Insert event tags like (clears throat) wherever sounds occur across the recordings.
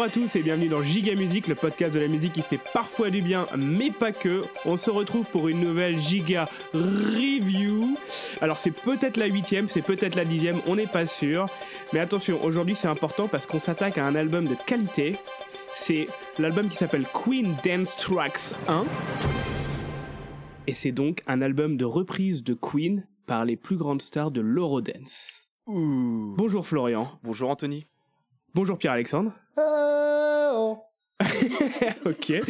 Bonjour à tous et bienvenue dans Giga Musique, le podcast de la musique qui fait parfois du bien, mais pas que. On se retrouve pour une nouvelle Giga Review. Alors c'est peut-être la huitième, c'est peut-être la dixième, on n'est pas sûr. Mais attention, aujourd'hui c'est important parce qu'on s'attaque à un album de qualité. C'est l'album qui s'appelle Queen Dance Tracks 1. Et c'est donc un album de reprise de Queen par les plus grandes stars de l'Eurodance. Bonjour Florian. Bonjour Anthony. Bonjour Pierre-Alexandre. (laughs) ok. (laughs)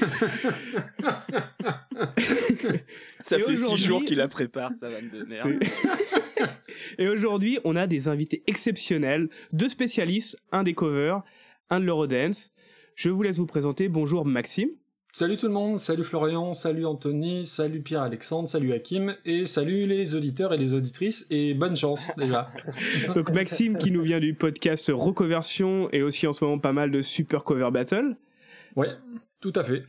Ça Et fait six aujourd'hui- jours qu'il la prépare, ça va me donner. C'est- (laughs) Et aujourd'hui, on a des invités exceptionnels, deux spécialistes, un des covers, un de l'Eurodance. Je vous laisse vous présenter. Bonjour Maxime. Salut tout le monde, salut Florian, salut Anthony, salut Pierre-Alexandre, salut Hakim, et salut les auditeurs et les auditrices, et bonne chance (laughs) déjà. Donc Maxime qui nous vient du podcast Recoversion et aussi en ce moment pas mal de Super Cover Battle. Ouais, tout à fait.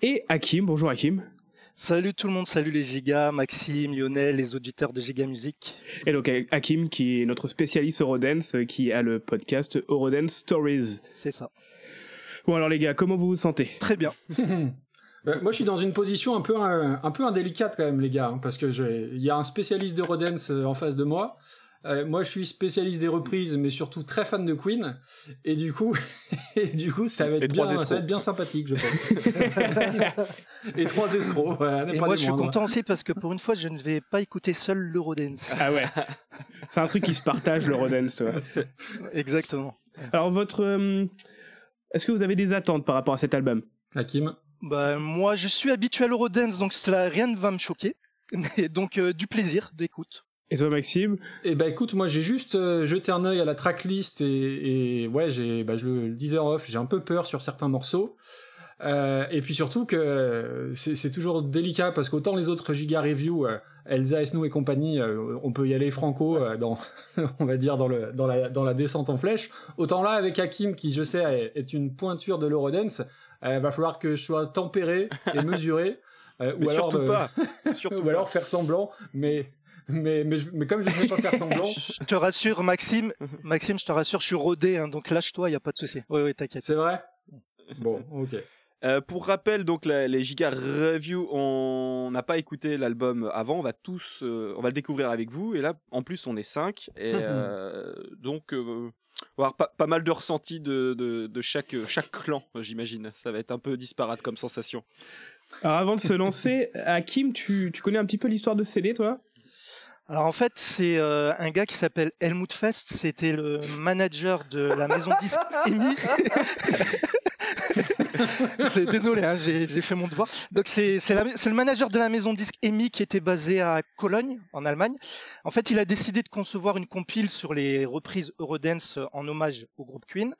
Et Hakim. Bonjour Hakim. Salut tout le monde, salut les gigas, Maxime, Lionel, les auditeurs de Giga Musique. Et donc Hakim qui est notre spécialiste Eurodance euh, qui a le podcast Eurodance Stories. C'est ça. Bon alors les gars, comment vous vous sentez? Très bien. Ben, (laughs) moi je suis dans une position un peu un, un peu indélicate quand même les gars, hein, parce que il y a un spécialiste de Rodens euh, en face de moi. Euh, moi je suis spécialiste des reprises, mais surtout très fan de Queen, et du coup, (laughs) et du coup ça va être bien, ça va être bien sympathique je pense. (laughs) et trois escrocs, voilà, n'est Et pas moi je suis content aussi parce que pour une fois je ne vais pas écouter seul l'Eurodance. Ah ouais. C'est un truc qui se partage l'Eurodance, toi. Exactement. Alors votre euh, est-ce que vous avez des attentes par rapport à cet album? Hakim? Bah, moi je suis habitué à l'Eurodance donc cela rien ne va me choquer. (laughs) Mais donc euh, du plaisir d'écoute. Et toi Maxime? Eh ben écoute, moi j'ai juste euh, jeté un œil à la tracklist et, et ouais, j'ai, bah, je le, le disais en off, j'ai un peu peur sur certains morceaux. Euh, et puis surtout que c'est, c'est toujours délicat parce qu'autant les autres giga review, euh, Elsa, Esnou et compagnie, euh, on peut y aller franco euh, dans, (laughs) on va dire dans le dans la dans la descente en flèche. Autant là avec Hakim qui je sais est, une pointure de l'Eurodance, euh, va falloir que je sois tempéré et mesuré. euh, (laughs) Mais ou alors surtout euh, pas. (laughs) Surtout ou alors faire semblant, mais mais mais, comme je sais pas faire semblant, Je te rassure Maxime, Maxime je te rassure je suis rodé hein, donc lâche-toi, y a pas de souci. Oui oui t'inquiète. c'est vrai? Bon, ok. Euh, pour rappel, donc la- les Giga Review, on n'a pas écouté l'album avant. On va tous, euh, on va le découvrir avec vous. Et là, en plus, on est cinq. Et euh, donc, euh, on va avoir pas, pas mal de ressentis de, de, de chaque chaque clan, j'imagine. Ça va être un peu disparate comme sensation. Alors avant de se lancer, Hakim, tu, tu connais un petit peu l'histoire de CD toi? Alors en fait c'est euh, un gars qui s'appelle Helmut Fest, c'était le manager de la maison disque EMI. (laughs) (laughs) C'est- Désolé, hein, j'ai j'ai fait mon devoir. Donc c'est c'est la- c'est le manager de la maison disque EMI qui était basé à Cologne, en Allemagne. En fait, il a décidé de concevoir une compile sur les reprises Eurodance en hommage au groupe Queen,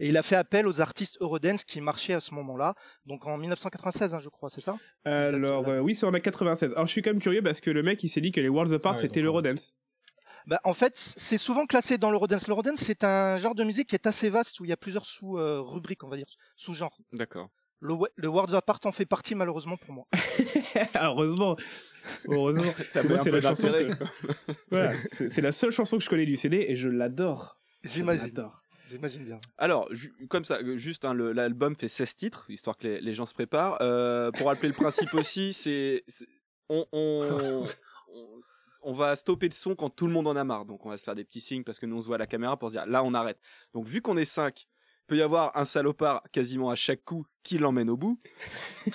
et il a fait appel aux artistes Eurodance qui marchaient à ce moment-là, donc en 1996, hein, je crois, c'est ça? Alors euh, oui, c'est en a 96. Alors je suis quand même curieux parce que le mec il s'est dit que les Worlds Apart Ouais, c'était donc, l'Eurodance. Bah, en fait, c'est souvent classé dans l'Eurodance. L'Eurodance, c'est un genre de musique qui est assez vaste où il y a plusieurs sous-rubriques, on va dire, sous-genres. D'accord. Le, we- le Worlds Apart en fait partie, malheureusement pour moi. (laughs) Heureusement. Heureusement. (laughs) Ça C'est moi, la chanson d'intérêt, que- quoi. (laughs) Voilà, c'est c'est la seule chanson que je connais du CD et je l'adore. J'imagine. J'imagine bien. Alors, comme ça, euh, juste, hein, le- l'album fait 16 titres, histoire que les, les gens se préparent. Euh, pour rappeler le principe aussi, c'est. c'est- On, on, on, on va stopper le son quand tout le monde en a marre. Donc, on va se faire des petits signes parce que nous, on se voit à la caméra pour se dire là, on arrête. Donc, vu qu'on est 5, peut y avoir un salopard quasiment à chaque coup qui l'emmène au bout. (laughs)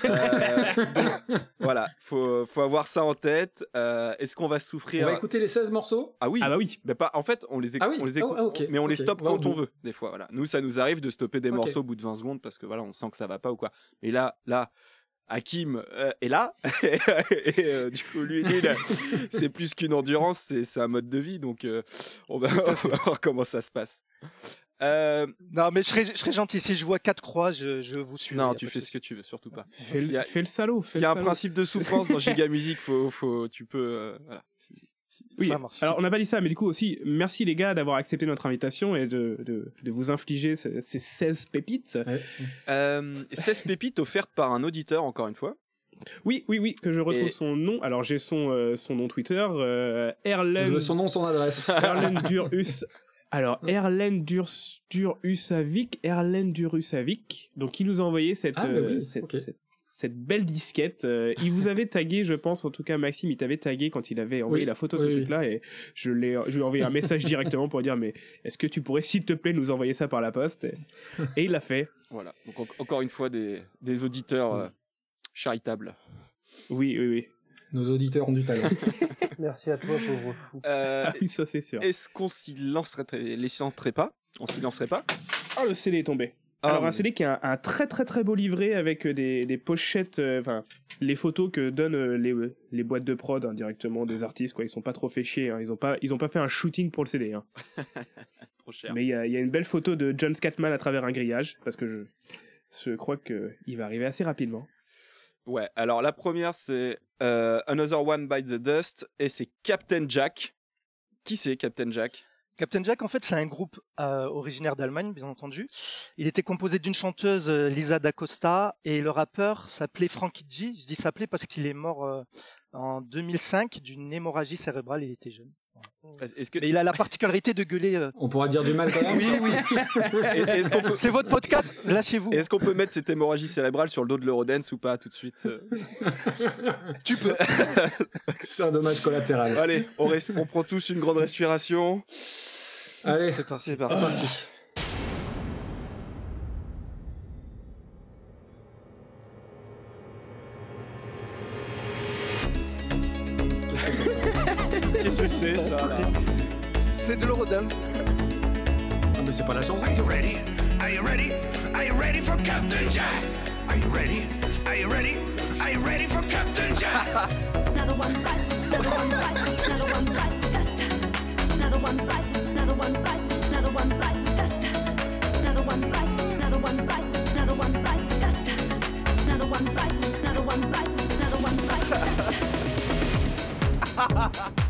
Euh, donc, voilà, faut, faut avoir ça en tête. Euh, Est-ce qu'on va On souffrir va écouter les 16 morceaux? Ah oui, Ah bah oui. mais pas, en fait, on les, éc- Ah oui, on les écoute, ah, ok, mais on les stoppe quand on veut, des fois. Voilà. Nous, ça nous arrive de stopper des morceaux au bout de 20 secondes parce que voilà, on sent que ça va pas ou quoi. Mais là, là, Hakim euh, est là, (laughs) et euh, du coup, lui, lui, (laughs) c'est plus qu'une endurance, c'est c'est un mode de vie, donc euh, on, va, (laughs) on va voir comment ça se passe. Euh, Non, mais je serais, je serais gentil. Si je vois quatre croix, je, je vous suis. non, tu fais ce que tu veux, surtout pas. Fais a- le, fais le salaud. Il y a un salaud. principe de souffrance dans Giga Music, faut, faut, tu peux, euh, voilà. Oui, Ça marche. alors on n'a pas dit ça, mais du coup aussi, merci les gars d'avoir accepté notre invitation et de, de, de vous infliger ces, ces 16 pépites. Euh, 16 pépites offertes par un auditeur, encore une fois. Oui, oui, oui, que je retrouve Et- son nom. Alors j'ai son, euh, son nom Twitter, euh, Je Erlen, veux son nom, son adresse. (laughs) Erlen Durhus Alors, Erlen Dur, Durusavik, Erlen Durusavik, donc il nous a envoyé cette, Ah, bah euh, oui, cette, ok. cette, cette belle disquette. Euh, il vous avait (laughs) tagué, je pense, en tout cas Maxime, il t'avait tagué quand il avait envoyé Oui, la photo de oui, ce oui. truc-là, et je l'ai, je lui ai envoyé un message (laughs) directement pour dire, mais est-ce que tu pourrais, s'il te plaît, nous envoyer ça par la poste Et, et il l'a fait. Voilà. Donc en- encore une fois des, des auditeurs euh, charitables. Oui, oui, oui. Nos auditeurs ont du talent. (laughs) Merci à toi, pauvre fou. Euh, Ah oui, ça c'est sûr. Est-ce qu'on s'y lancerait, les lancerait pas On s'y lancerait pas? Ah, le CD est tombé. Ah, Alors un CD qui a un, un très très très beau livret avec euh, des, des pochettes, euh, enfin les photos que donnent euh, les, les boîtes de prod hein, directement des artistes quoi. Ils sont pas trop fait chier. hein. Ils ont pas ils ont pas fait un shooting pour le CD. Hein. (laughs) Trop cher. Mais il y a, il y a une belle photo de John Scatman à travers un grillage parce que je je crois que il va arriver assez rapidement. Ouais, alors la première c'est euh, Another One Bites the Dust et c'est Captain Jack. Qui c'est Captain Jack? Captain Jack, en fait, c'est un groupe euh, originaire d'Allemagne, bien entendu. Il était composé d'une chanteuse, euh, Lisa D'Acosta, et le rappeur s'appelait Frankie G. Je dis s'appelait parce qu'il est mort euh, en 2005 d'une hémorragie cérébrale. Il était jeune. Est-ce que Mais il a la particularité de gueuler. euh, On pourra dire du mal quand même. Oui, oui. est-ce qu'on peut C'est votre podcast. Lâchez-vous. est-ce qu'on peut mettre cette hémorragie cérébrale sur le dos de l'Eurodance ou pas tout de suite euh (laughs) Tu peux. (laughs) C'est un dommage collatéral. Allez, on, on prend tous une grande respiration. Allez, C'est parti. C'est c'est parti. C'est de l'Eurodance. Ah, mais c'est pas la chanson. Are you ready? Are you ready? Are you ready for Captain Jack? Are you ready? Are you ready? Are you ready for Captain Jack? Another one bites, another one bites, another one bites dust. Another one bites, another one bites, another one bites dust. Another one bites, another one bites, another one bites dust. Another one bites, another one bites, another one bites the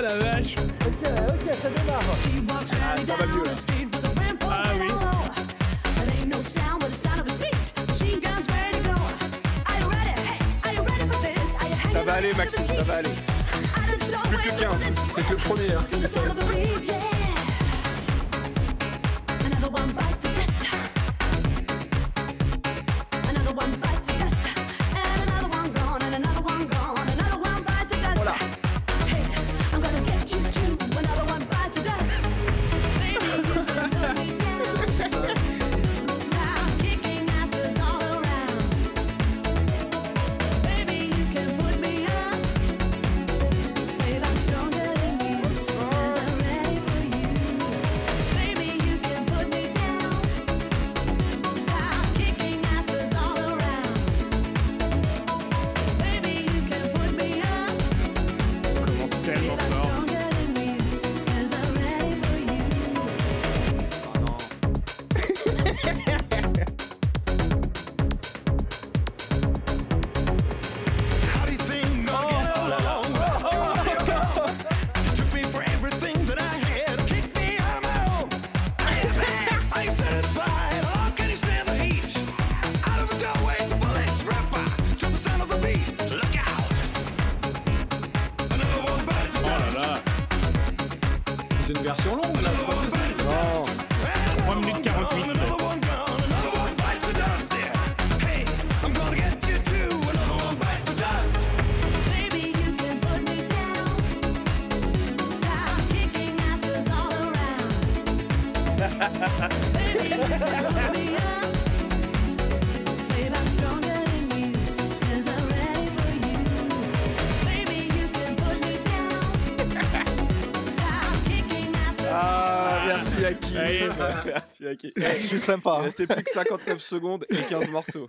Ah la vache. Ok, ok, ça démarre. Va mieux, là. Ah oui. Ça aller Maxime, ça va aller. Plus que the 15. bullets C'est que le premier. Hein. (laughs) Je suis sympa. Il restait plus que 59 secondes et 15 morceaux.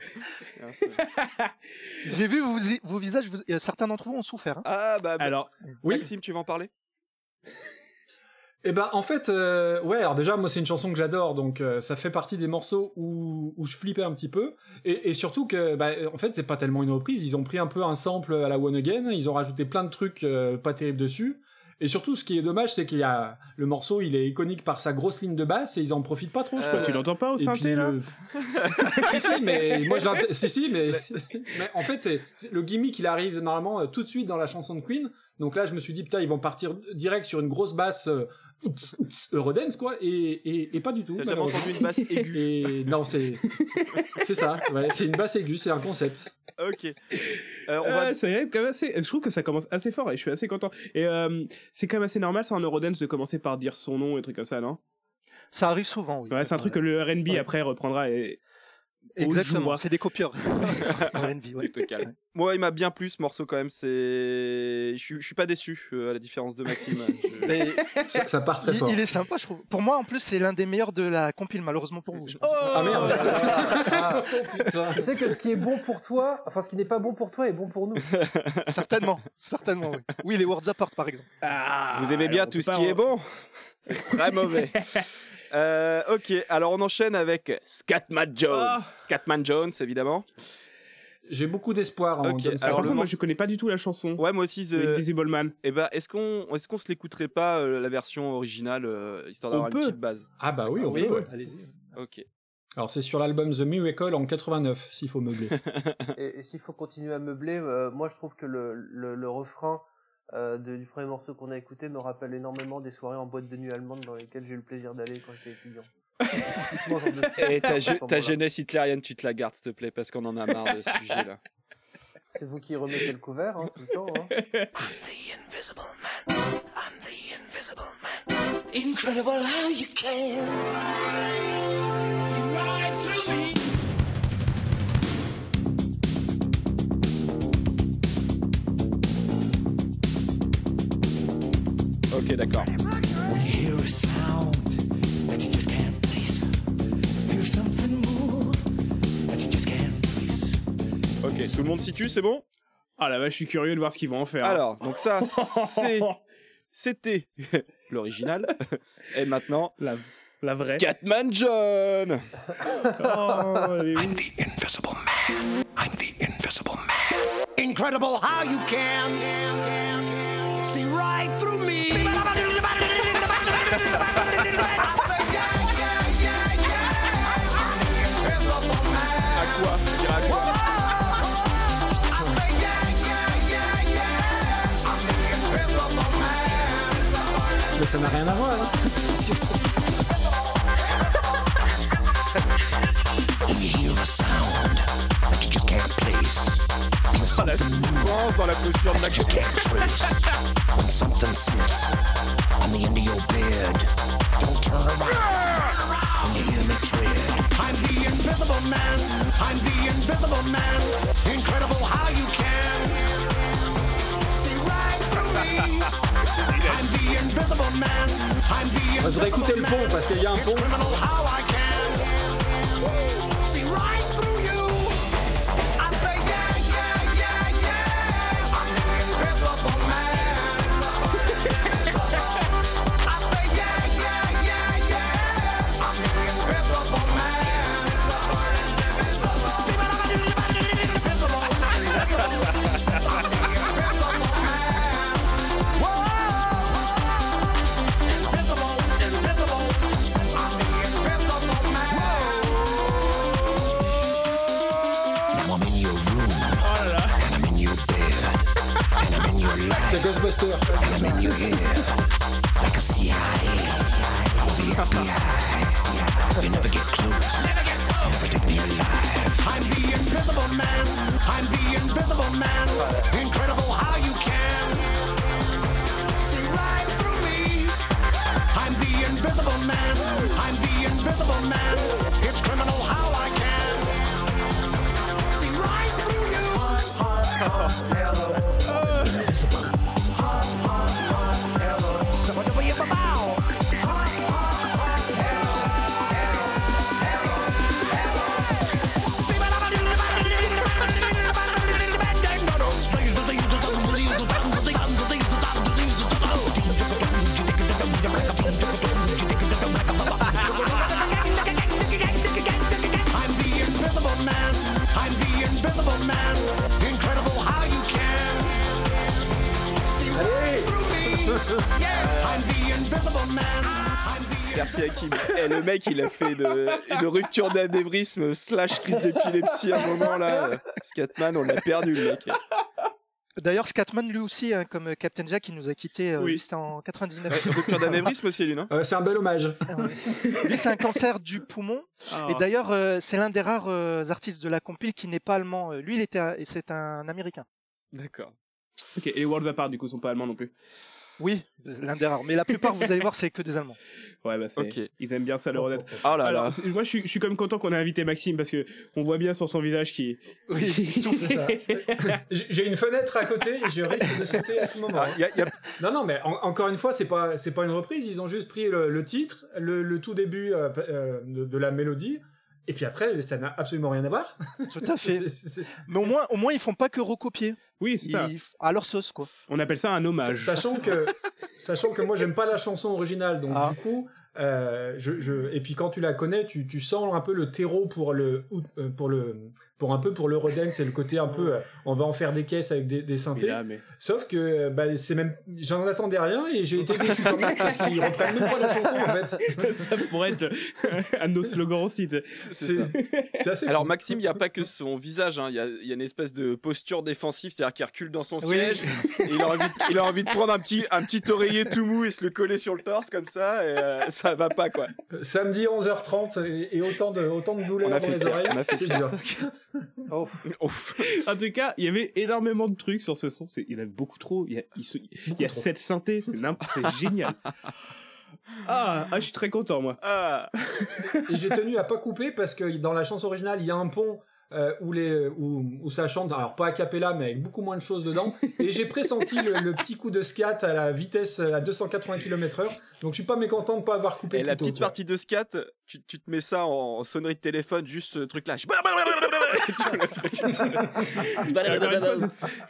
(laughs) J'ai vu vos, vos visages. vous- euh, certains d'entre vous ont souffert. hein. Ah bah, bah, Alors, Oui. Maxime, tu vas en parler? Et ben en fait, euh, ouais. Alors déjà, moi c'est une chanson que j'adore, donc euh, ça fait partie des morceaux où, où je flippais un petit peu, et, et surtout que, bah, en fait, c'est pas tellement une reprise. Ils ont pris un peu un sample à la One Again, ils ont rajouté plein de trucs euh, pas terribles dessus. Et surtout, ce qui est dommage, c'est qu'il y a le morceau, il est iconique par sa grosse ligne de basse et ils en profitent pas trop, je Euh, crois. tu l'entends pas au synthé puis là le- (laughs) si si mais moi je si si mais (laughs) mais en fait c'est c'est- le gimmick il arrive normalement euh, tout de suite dans la chanson de Queen Donc là, je me suis dit, putain, ils vont partir direct sur une grosse basse euh, (laughs) Eurodance, quoi, et, et, et pas du tout. T'as jamais entendu une basse aiguë Et non, c'est c'est ça. Ouais, c'est une basse aiguë, c'est un concept. Ok. Euh, on va... Ah, c'est quand même assez. Je trouve que ça commence assez fort et je suis assez content. Et euh, c'est quand même assez normal, c'est en Eurodance de commencer par dire son nom et trucs comme ça, non? Ça arrive souvent, oui. Ouais, c'est un truc que le R&B Ouais. après reprendra et. Exactement, c'est des copieurs. (laughs) Ouais. Tu te calmes. Moi, il m'a bien plu ce morceau quand même. C'est, je suis, je suis pas déçu euh, à la différence de Maxime. (laughs) Je- Mais Ça, ça part très il, fort. il est sympa, je trouve. Pour moi, en plus, c'est l'un des meilleurs de la compile, malheureusement pour vous. je. Ah merde. Ah, (laughs) Putain. tu sais que ce qui est bon pour toi, enfin ce qui n'est pas bon pour toi est bon pour nous. certainement, certainement, oui. Oui, les Words Apart, par exemple. Ah, Vous aimez bien tout ce qui est bon C'est très mauvais. Euh, ok, alors on enchaîne avec Scatman Jones. Ah. Scatman Jones, évidemment. J'ai beaucoup d'espoir en Ok, John Alors, par contre, moi, je connais pas du tout la chanson. Ouais, moi aussi. The... Invisible Man. Eh ben, est-ce qu'on, est-ce qu'on se l'écouterait pas euh, la version originale, euh, histoire d'avoir une petite base? Ah bah oui, on Oui, peut. ouais, allez-y. Ok. Alors c'est sur l'album The Miracle en 89, s'il faut meubler. (laughs) Et, et s'il faut continuer à meubler, euh, moi je trouve que le, le, le refrain euh, de- du premier morceau qu'on a écouté me rappelle énormément des soirées en boîte de nuit allemande dans lesquelles j'ai eu le plaisir d'aller quand j'étais étudiant. (laughs) Et ta, je- ta jeunesse hitlérienne, tu te la gardes, s'il te plaît, parce qu'on en a marre de ce (laughs) sujet-là. C'est vous qui remettez le couvert hein, tout le temps. Hein. Incredible how you can can't place. Ok, tout le monde situe, c'est bon? Ah la vache, je suis curieux de voir ce qu'ils vont en faire. Alors, donc ça, c'est, (laughs) c'était (laughs) l'original. Et maintenant, la, la vraie. Scatman John Oh, I'm the invisible man. I'm the invisible man. Incredible how you can right through me. À quoi Je dirais à quoi Mais ça n'a rien à voir. hein. Qu'est-ce que c'est When you hear a sound feel la souffrance dans la posture de that you Maxime. can't trace. When something sits on the end of your bed, don't turn around when you hear me tread. I'm the invisible man. I'm the invisible man. Incredible how you can see right through me. I'm the invisible man. I'm the Je voudrais écouter le pont parce qu'il y a un pont. Man. I'm the invisible man. It's criminal how I can see right through you. Invisible. So Merci Hakim. Et le mec, il a fait de- une rupture d'anévrisme slash crise d'épilepsie à un moment là. Scatman, on l'a perdu le mec. D'ailleurs, Scatman, lui aussi, hein, comme Captain Jack, il nous a quitté. Oui. lui, c'était en 99. Ouais, Rupture d'anévrisme aussi, lui, non? Euh, c'est un bel hommage. Ah ouais. lui, c'est un cancer du poumon. Ah. Et d'ailleurs, euh, c'est l'un des rares euh, artistes de la compile qui n'est pas allemand. Euh, Lui, il était, un- c'est un américain. D'accord. Ok, et les Worlds Apart, du coup, sont pas allemands non plus. Oui, l'un des rares. Mais la plupart, vous allez voir, c'est que des Allemands. (laughs) Ouais, bah c'est. Ok. Ils aiment bien ça, le Rodette. Oh là là. Alors, c'est- moi, je suis, je suis quand même content qu'on ait invité Maxime parce que on voit bien sur son visage qui. Oui, C'est ça. (laughs) J'ai j'ai une fenêtre à côté et je risque de sauter à tout moment. Ah, y a- y a- Non, non, mais en- encore une fois, c'est pas, c'est pas une reprise. Ils ont juste pris le, le titre, le, le tout début euh, euh, de, de la mélodie, et puis après, ça n'a absolument rien à voir. tout à fait. (laughs) C'est- c'est- Mais au moins, au moins, ils font pas que recopier. Oui, c'est ça. Ils... À leur sauce, quoi. On appelle ça un hommage. Sachant que, sachant que moi, j'aime pas la chanson originale, donc Ah. du coup, euh, je, je, et puis quand tu la connais, tu, tu sens un peu le terreau pour le, euh, pour le, pour un peu pour l'Eurodance, c'est le côté un peu, euh, on va en faire des caisses avec des, des synthés. là, mais... Sauf que bah, c'est même, j'en attendais rien et j'ai été déçu quand même parce qu'ils reprennent même pas la chanson en fait. (laughs) ça pourrait être un de nos slogans aussi. tu sais. c'est ça. C'est c'est assez. Alors fou. Maxime, il n'y a pas que son visage, hein. il y, a, il y a une espèce de posture défensive, c'est-à-dire qu'il recule dans son Oui. siège, et il a, envie de, il a envie de prendre un petit, un petit oreiller tout mou et se le coller sur le torse comme ça, et euh, ça va pas quoi. Samedi 11h30 et, et autant de autant de a dans les oreilles, c'est dur. (laughs) Oh. En tout cas, il y avait énormément de trucs sur ce son. C'est- Il y en a beaucoup trop. Il y a, il se- il y a. C'est n'im- c'est génial. Ah, ah, je suis très content, moi. Ah, Et j'ai tenu à pas couper parce que dans la chanson originale, il y a un pont euh, où, les, où, où ça chante, alors pas a cappella, mais avec beaucoup moins de choses dedans. Et j'ai pressenti le, le petit coup de scat à la vitesse à 280 km/h. Donc je suis pas mécontent de pas avoir coupé et la petite partie de scat, tu, tu te mets ça en, sonnerie de téléphone, juste ce truc-là. C'est-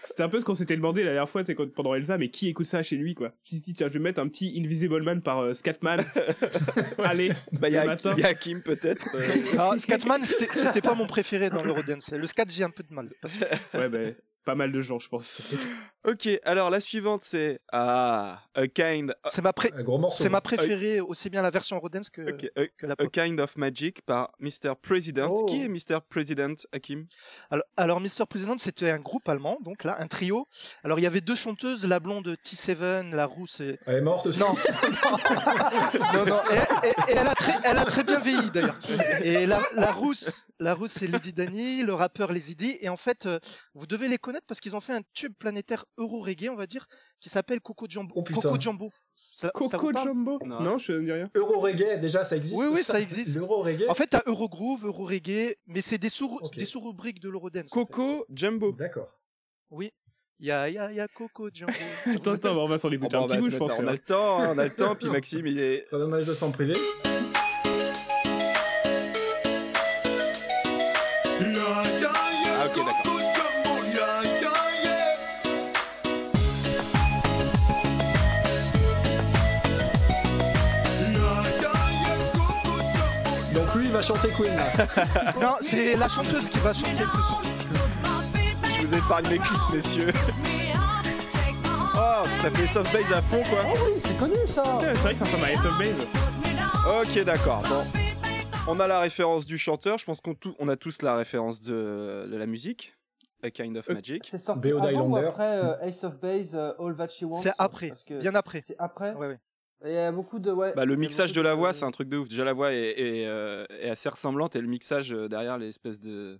C'était un peu ce qu'on s'était demandé la dernière fois quand- pendant Elsa, mais qui écoute ça chez lui, quoi? Qui se dit, tiens, je vais mettre un petit Invisible Man par euh, Scatman. (laughs) Allez, Bah, il y, a- matin. il y a Kim peut-être. euh, (laughs) Ah, Scatman, c'était pas mon préféré dans l'Eurodance. Le scat, j'ai un peu de mal. Ouais, ben, pas mal de gens, je pense. Ok, alors la suivante c'est Ah, a kind, C'est ma, pré- c'est ma préférée, aussi bien la version Eurodance que, a, que la a pop. kind of magic par Mr. President. Oh. Qui est Mr. President, Hakim? Alors, alors Mr. President, c'était un groupe allemand, donc là, un trio. Alors, il y avait deux chanteuses, la blonde T7, la rousse. et- Elle est morte aussi. Non, (laughs) non, non. Et, et- et elle, a très, elle a très bien vieilli d'ailleurs. Et la, la rousse, la rousse, c'est Lady Dani, le rappeur Lazy D. Et en fait, euh, vous devez les connaître parce qu'ils ont fait un tube planétaire euro reggae, on va dire, qui s'appelle Coco Jumbo. Oh. Coco Jumbo. Ça- ça Coco parle Jumbo Non. Non, je ne dis rien. Euro reggae, déjà ça existe. Oui, oui, ça existe. L'euro reggae. En fait, t'as Eurogroove, Euro Reggae, mais c'est des sous Ok. des sous-rubriques de l'Eurodance. en fait. Coco Jumbo. D'accord. Oui. Ya ya ya Coco Jumbo. (laughs) Attends, attends, on va s'en Bon, écouter bah, un on va petit bout, je pense. on a le temps, on a le temps, puis (laughs) Maxime il est... C'est dommage de s'en priver. Va chanter Queen. là. (laughs) non, c'est la chanteuse qui va chanter le son. Je vous épargne mes clips messieurs. Oh, ça fait soft bass à fond quoi. Oh oui, c'est connu ça Ouais, C'est vrai que ça ressemble à Ace of Base. Ok d'accord, bon. On a la référence du chanteur, je pense qu'on tout- on a tous la référence de, de la musique. A Kind of Euh, Magic. C'est sorti avant ou après euh, Ace of Base, euh, All That She Wants C'est après, Parce que bien après. C'est après Ouais, ouais. Et Il y a beaucoup de... Ouais, Bah, le mixage de la voix, c'est un truc de ouf. Déjà, la voix est, est, euh, est assez ressemblante et le mixage euh, derrière l'espèce de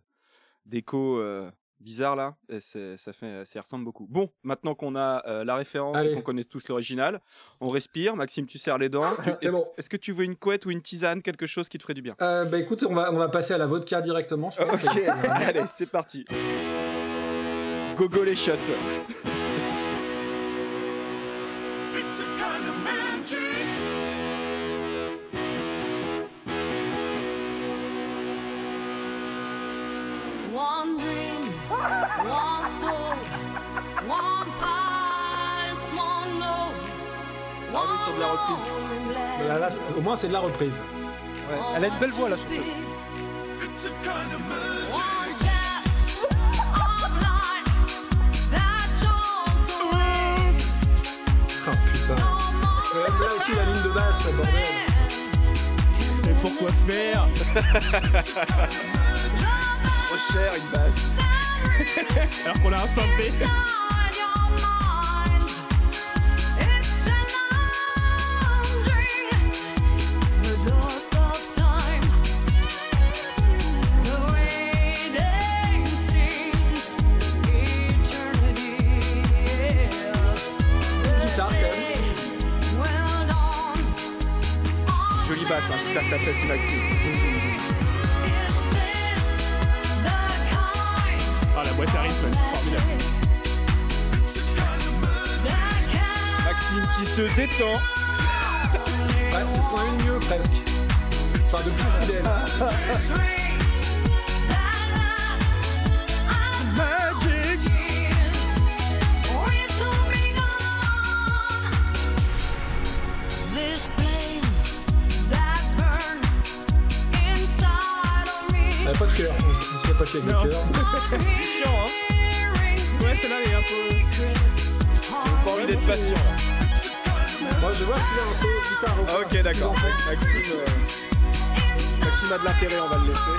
d'écho euh, bizarre là, et ça fait, ça y ressemble beaucoup. Bon, maintenant qu'on a euh, la référence et qu'on connaît tous l'original, on respire. Maxime, tu serres les dents. (laughs) Est-ce bon. que tu veux une couette ou une tisane, quelque chose qui te ferait du bien? Euh, bah écoute, on va, on va passer à la vodka directement. Je pense. Ok, C'est- (laughs) c'est- allez, c'est parti. Gogo les shots. Sur de la reprise. Mais là, là, au moins, c'est de la reprise. Ouais. Elle a une belle voix, la chanteuse. Oh putain. Mais là aussi, la ligne de basse, bordel. Mais pourquoi faire (laughs) Trop cher, une basse. (laughs) Alors qu'on a un synthé (laughs) basse, hein, j'espère que t'apprécies Maxime. Ah, la boîte à rythme, formidable. Maxime qui se détend. Ouais, c'est ce qu'on a eu de mieux presque. Enfin, de plus fidèle. (laughs) Je me suis attaché avec Non. le cœur. Chiant, hein Ouais, celle-là, elle est un peu. J'ai pas envie d'être patient. là. Moi, je vois si un morceau de guitare au Ah, point. ok, d'accord. Maxime, euh, Maxime a de l'intérêt, on va le laisser.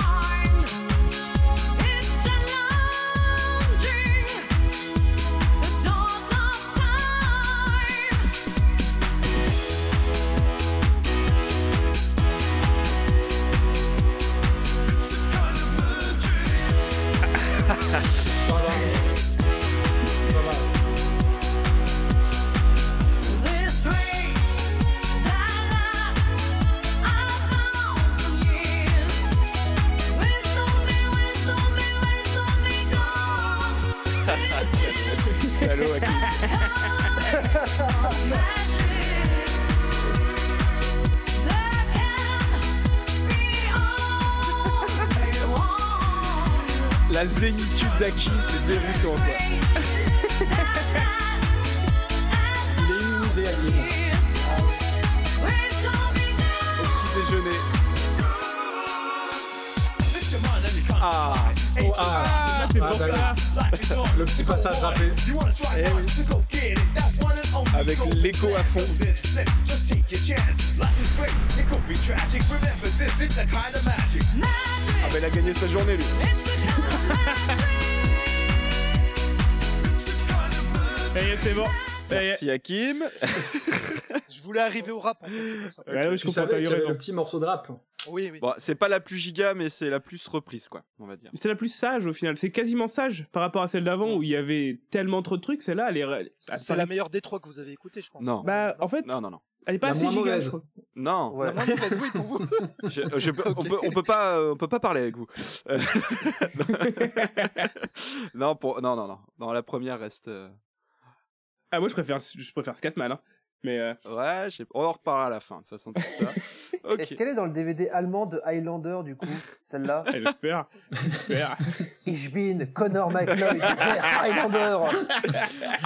Merci, Hakim. Je voulais arriver au rap en fait, c'est pour ça. Ouais, ouais, je Tu comprends, t'as savais eu qu'il y avait raison. le petit morceau de rap. Oui, oui. Bon, c'est pas la plus giga, mais c'est la plus reprise, quoi, on va dire. C'est la plus sage au final. C'est quasiment sage par rapport à celle d'avant où il y avait tellement trop de trucs. Celle-là, elle est. C'est la meilleure des trois que vous avez écoutées, je pense. Non. Bah, en fait, Non, non, non. elle est pas La assez moins giga. mauvaise. je. Non. Ouais. La moins mauvaise, oui, pour vous. (laughs) Je- je peux- on, peut, on peut pas, euh, on peut pas parler avec vous. (laughs) Euh, (laughs) non, pour, non, non, non. Non, la première reste. euh, Ah, moi, je préfère, je préfère Scatman. Hein. Mais euh, Ouais, je sais- on en reparlera à la fin, de toute façon, ça. (laughs) Est-ce qu'elle est dans le DVD allemand de Highlander, du coup Celle-là j'espère. j'espère. (laughs) Ich bin Connor McLeod, der Highlander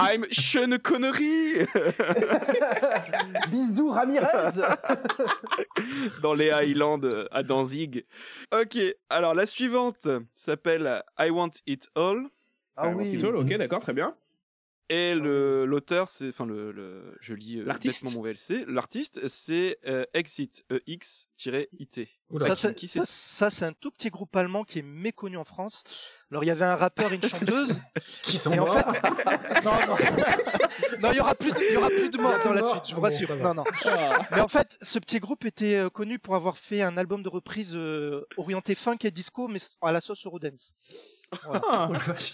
(laughs) I'm Sean Connery Bisous Ramirez dans les Highlands à Danzig. Ok, alors la suivante s'appelle I Want It All. Ah Ouais, oui, Monkey Soul, ok, d'accord, très bien. Et le l'auteur, c'est, enfin le, le- je lis euh, L'artiste. bêtement mon VLC. L'artiste, c'est euh, Exit, E-X-IT. Oula. Ça, qui ça, c'est ça, c'est un tout petit groupe allemand qui est méconnu en France. Alors, il y avait un rappeur et une (laughs) chanteuse. Qui sont Et en morts. fait, (laughs) non, non, (laughs) non, il y aura plus, de, il y aura plus de morts dans la suite, je vous Ah bon, rassure. Non, non. Mais en fait, ce petit groupe était euh, connu pour avoir fait un album de reprise euh, orienté funk et disco, mais à la sauce Eurodance. Ah, Oh la vache.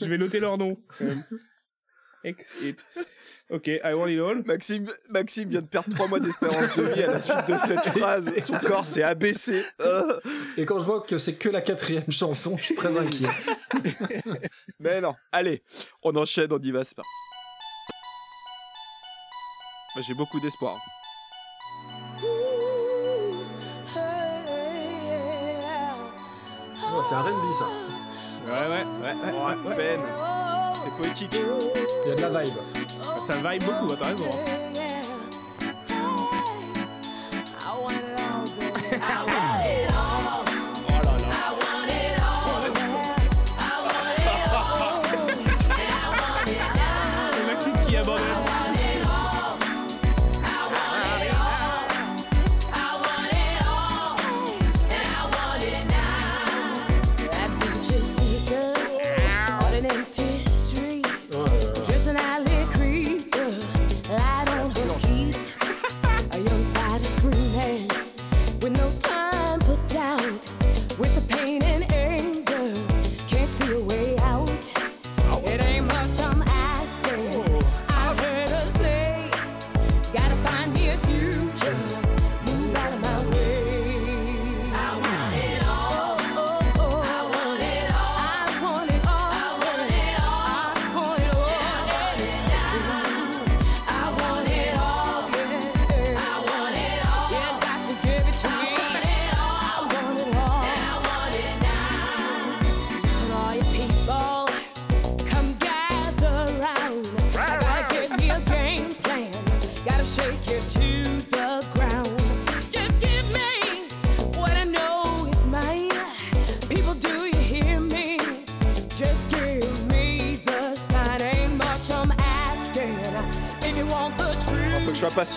Je vais noter leur nom. (laughs) Exit. Ok, I want it all. Maxime, Maxime vient de perdre trois mois d'espérance de vie à la suite de cette (laughs) phrase. Son corps s'est abaissé. Euh, Et quand je vois que c'est que la quatrième chanson, je suis très inquiet. (laughs) mais non, allez, on enchaîne, on y va, c'est parti. J'ai beaucoup d'espoir. Oh, c'est un R&B ça. Ouais, ouais, ouais, ouais, ouais. C'est poétique. Il y a de la vibe. Ça vibe beaucoup, hein, t'as raison.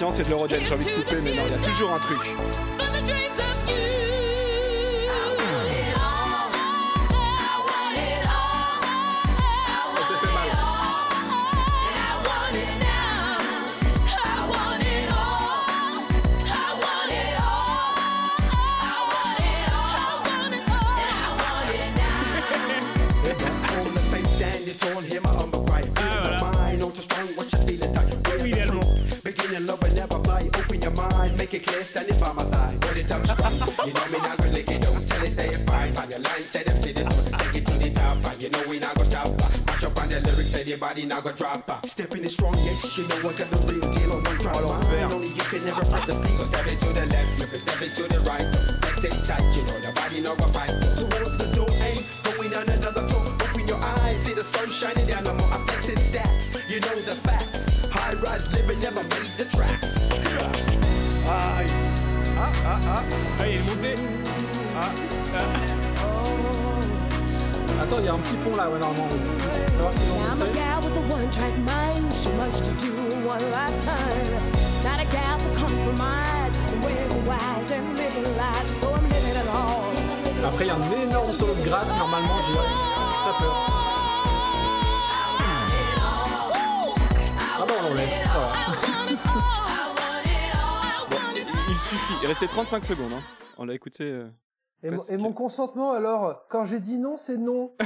D'impatience et de l'eurodance. J'ai envie de couper, mais non, il y a toujours un truc. Attends, il y a un petit pont là, ouais, normalement. On va voir all. Après, il y a un énorme solo de gratte, normalement, j'ai très peur. Ah bon, on l'enlève. Voilà. Il, il suffit. Il restait 35 secondes. Hein. On l'a écouté. euh. Et, mon- Presque. et mon consentement alors Quand j'ai dit non, c'est non. (laughs)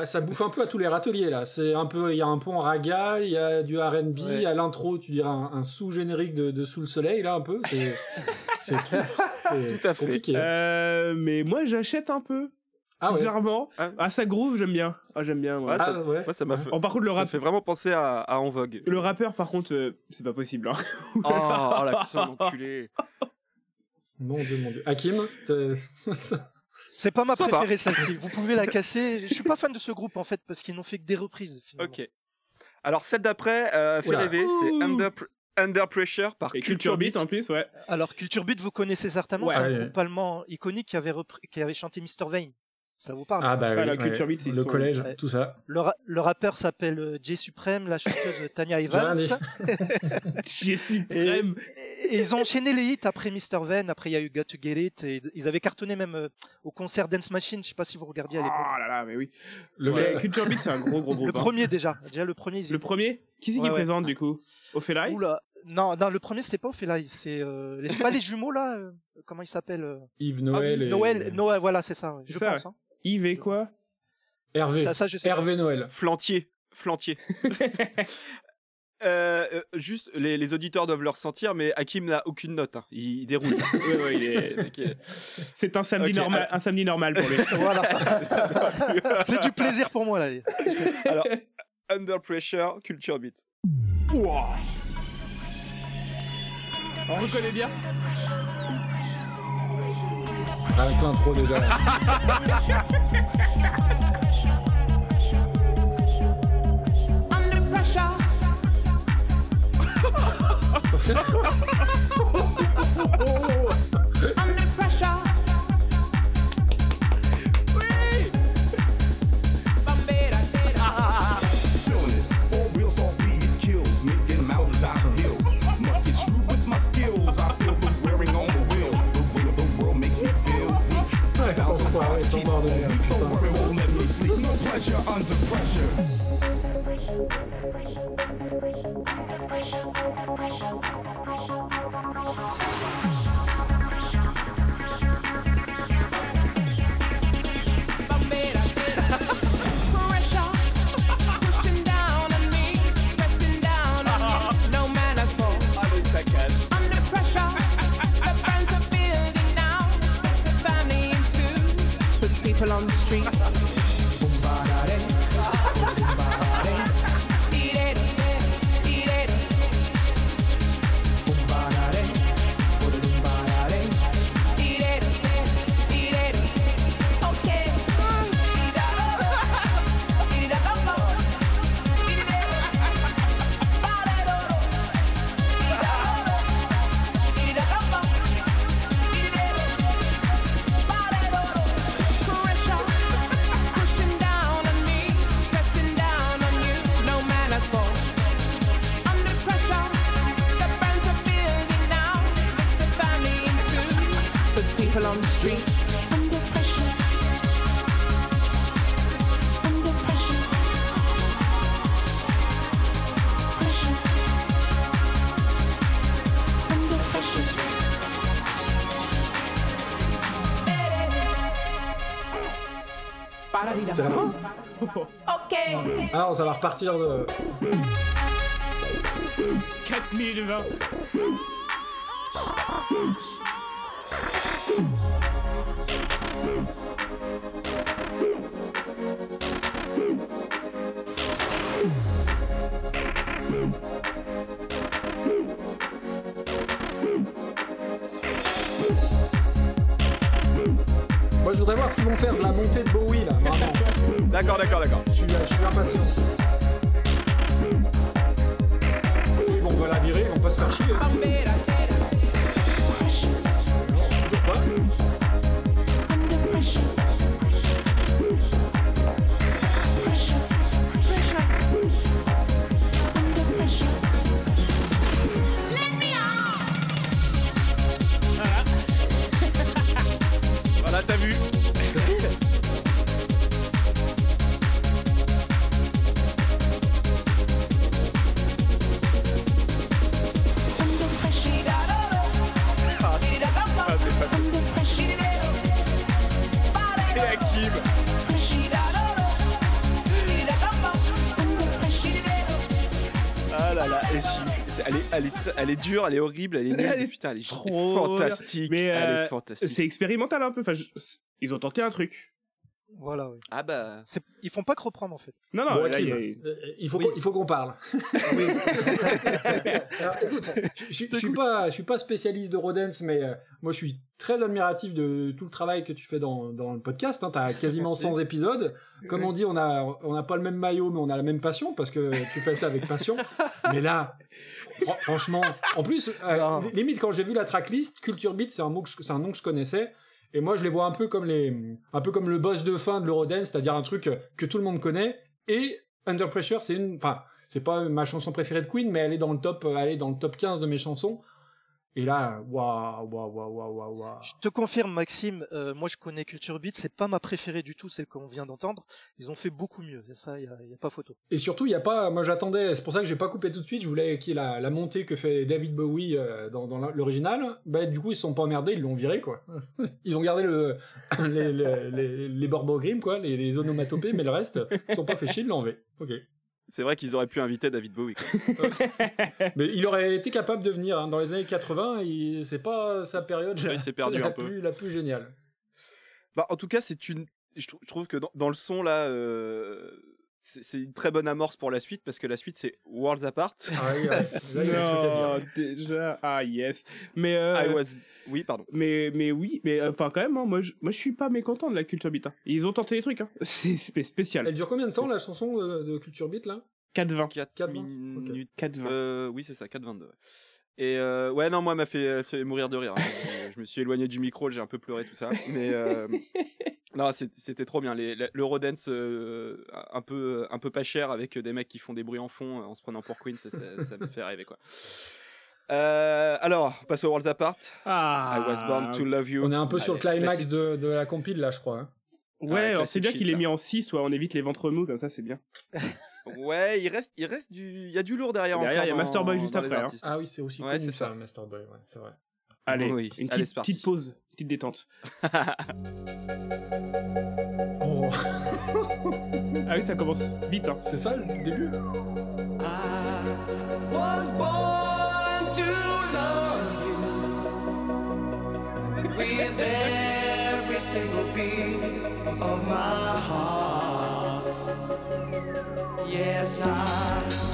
Ah, ça bouffe un peu à tous les râteliers là. C'est un peu, il y a un pont raga, il y a du R&B, Ouais. à l'intro, tu dirais un, un sous-générique de, de Sous le soleil là un peu. C'est, (laughs) c'est Tout à fait. compliqué. Euh, mais moi, j'achète un peu. ah ouais. Bizarrement. Ah. Ah, ça groove, j'aime bien. Ah, j'aime bien. moi. Ouais, ça- Ah ouais. Moi, ça m'a fait, Oh, par contre, le, ça rap... fait vraiment penser à, à En Vogue. le rappeur, par contre, euh, c'est pas possible. hein. (laughs) Oh, oh l'accent enculé. Mon dieu, mon dieu. Hakim, (laughs) C'est pas ma Ça préférée celle-ci. Vous pouvez la casser. Je suis pas fan de ce groupe en fait parce qu'ils n'ont fait que des reprises. Finalement. Ok. Alors, celle d'après euh, fait Oula. rêver. C'est Under, Under Pressure par Et Culture, Beat. en plus, ouais. Alors Culture Beat, vous connaissez certainement. Ouais. c'est un Ouais. groupe allemand iconique qui avait repris- qui avait chanté Mr Vane. Ça vous parle ah bah Ah, oui, la ouais. Culture Beat, le sont- collège, ouais. tout ça. le, ra- le rappeur s'appelle euh, Jay Supreme, la chanteuse (laughs) Tanya Evans. Johnny. (laughs) J'ai Et, ils ont enchaîné les hits après Mr Vane. Après il y a eu Got to Get It. Et ils avaient cartonné même euh, au concert Dance Machine. Je sais pas si vous regardiez à l'époque. Oh là là, mais oui. Le Ouais, (laughs) Culture Beat, c'est un gros, gros groupe. le hein. premier déjà. Déjà le premier. Ils... Le premier? Qui c'est qui présente, du coup? Ophélie? Oula. Non, non, le premier c'était pas Ophélie. C'est euh, les- pas les jumeaux là. euh, comment ils s'appellent Yves ah, Noël et Noël, Noël, voilà, c'est ça. Je ça, pense. hein. Yves et quoi? Hervé. Ça, ça, je sais. pas. Hervé Noël. Flantier. Flantier. (laughs) Euh, euh, juste, les, les auditeurs doivent le ressentir, mais Hakim n'a aucune note. hein. Il, il déroule. (laughs) Ouais, ouais, il est- Ok. C'est un samedi, normal, un samedi normal pour lui. (laughs) Voilà. c'est du plaisir pour moi là. Alors, Under Pressure, Culture Beat. On reconnaît bien? Avec l'intro déjà. Under pressure, (laughs) Ouais, sans se croire, ouais, sans boire de mer, Don't putain. worry, won't let me sleep. No pressure under pressure. Ça va repartir de... 4020. Moi, je voudrais voir ce qu'ils vont faire de la montée de Bowie, là, vraiment. D'accord, d'accord, d'accord. Je suis, je suis impatient. Dure, elle est horrible, elle est nulle. Elle est Putain, elle est trop fantastique. Mais, elle euh, est fantastique. C'est expérimental un peu. Enfin, je- ils ont tenté un truc. Voilà, oui. Ah bah. Ils font pas que reprendre en fait. Non, non, Bon, là, Hakim, il y a- euh, il faut Oui. qu'on- il faut qu'on parle. (laughs) (laughs) Alors, écoute, je, je- je suis pas, je suis pas spécialiste de Rodens, mais euh, moi je suis très admiratif de tout le travail que tu fais dans, dans le podcast. Hein. T'as quasiment Merci. 100 épisodes. Comme on dit, on a, on n'a pas le même maillot, mais on a la même passion parce que tu fais ça avec passion. (laughs) mais là, fran- franchement, en plus, euh, limite quand j'ai vu la tracklist, Culture Beat, c'est un mot, c'est un nom que je connaissais. Et moi, je les vois un peu comme les, un peu comme le boss de fin de l'Eurodance, c'est-à-dire un truc que tout le monde connaît. Et Under Pressure, c'est une, enfin, c'est pas ma chanson préférée de Queen, mais elle est dans le top, elle est dans le top 15 de mes chansons. Et là, waouh, waouh, waouh, waouh, waouh, waouh. Je te confirme, Maxime, euh, moi je connais Culture Beat, c'est pas ma préférée du tout, celle qu'on vient d'entendre. Ils ont fait beaucoup mieux, ça, il y a, pas photo. Et surtout, il y a pas, moi j'attendais, c'est pour ça que j'ai pas coupé tout de suite, je voulais qu'il y ait la, la montée que fait David Bowie euh, dans, dans l'original. Bah, du coup, ils se sont pas emmerdés, ils l'ont viré, quoi. (laughs) Ils ont gardé le, (laughs) les, les, les, quoi, les, les onomatopées, mais le reste, ils sont pas fait chier, l'ont enlevé. Ok. C'est vrai qu'ils auraient pu inviter David Bowie. (laughs) Mais il aurait été capable de venir, hein. dans les années 80, il- c'est pas sa période perdu (laughs) la, un peu. plus, la plus géniale. Bah, en tout cas, c'est une. Je, trou- je trouve que dans, dans le son là, euh, c'est une très bonne amorce pour la suite parce que la suite c'est Worlds Apart. Ah oui, ouais. Là, il y a un truc à Non, dire. déjà. Ah, yes. Mais, euh, I was. Oui, pardon. mais, mais oui, mais euh, enfin, quand même, hein, moi, je, moi, je suis pas mécontent de la culture beat. hein. Ils ont tenté des trucs, hein. (laughs) C'est spé- spécial. Elle dure combien de temps, la chanson de, de Culture Beat, là? 4-20. 4 Quatre minutes. 4-20. Euh, oui, c'est ça, 4,22. ouais. Et euh, ouais, non, moi, m'a fait, fait mourir de rire. hein. je, je me suis éloigné du micro, j'ai un peu pleuré, tout ça. Mais euh, (laughs) non, c'était trop bien. L'Eurodance euh, un, peu, un peu pas cher avec des mecs qui font des bruits en fond euh, en se prenant pour Queen, ça, ça- ça me fait rêver, quoi. Euh, alors, on passe au Worlds Apart. Ah. I was born to love you. On est un peu sur le climax de la compile, là, je crois. hein. Ouais, Ouais, alors c'est bien qu'il ait là. mis en 6, ouais, on évite les ventres mous, comme ça, c'est bien. (laughs) Ouais, il reste, il reste du, il y a du lourd derrière. Derrière, il y a Master Boy juste après, hein. Ah oui, c'est aussi Ouais, connu, c'est ça. Master Boy, ouais, c'est vrai. Allez, Oui, une allez, petite, petite pause, petite détente. (laughs) Oh, Ah oui, ça commence vite, hein. c'est ça, le début was born to love you single beat of my heart. Yes, I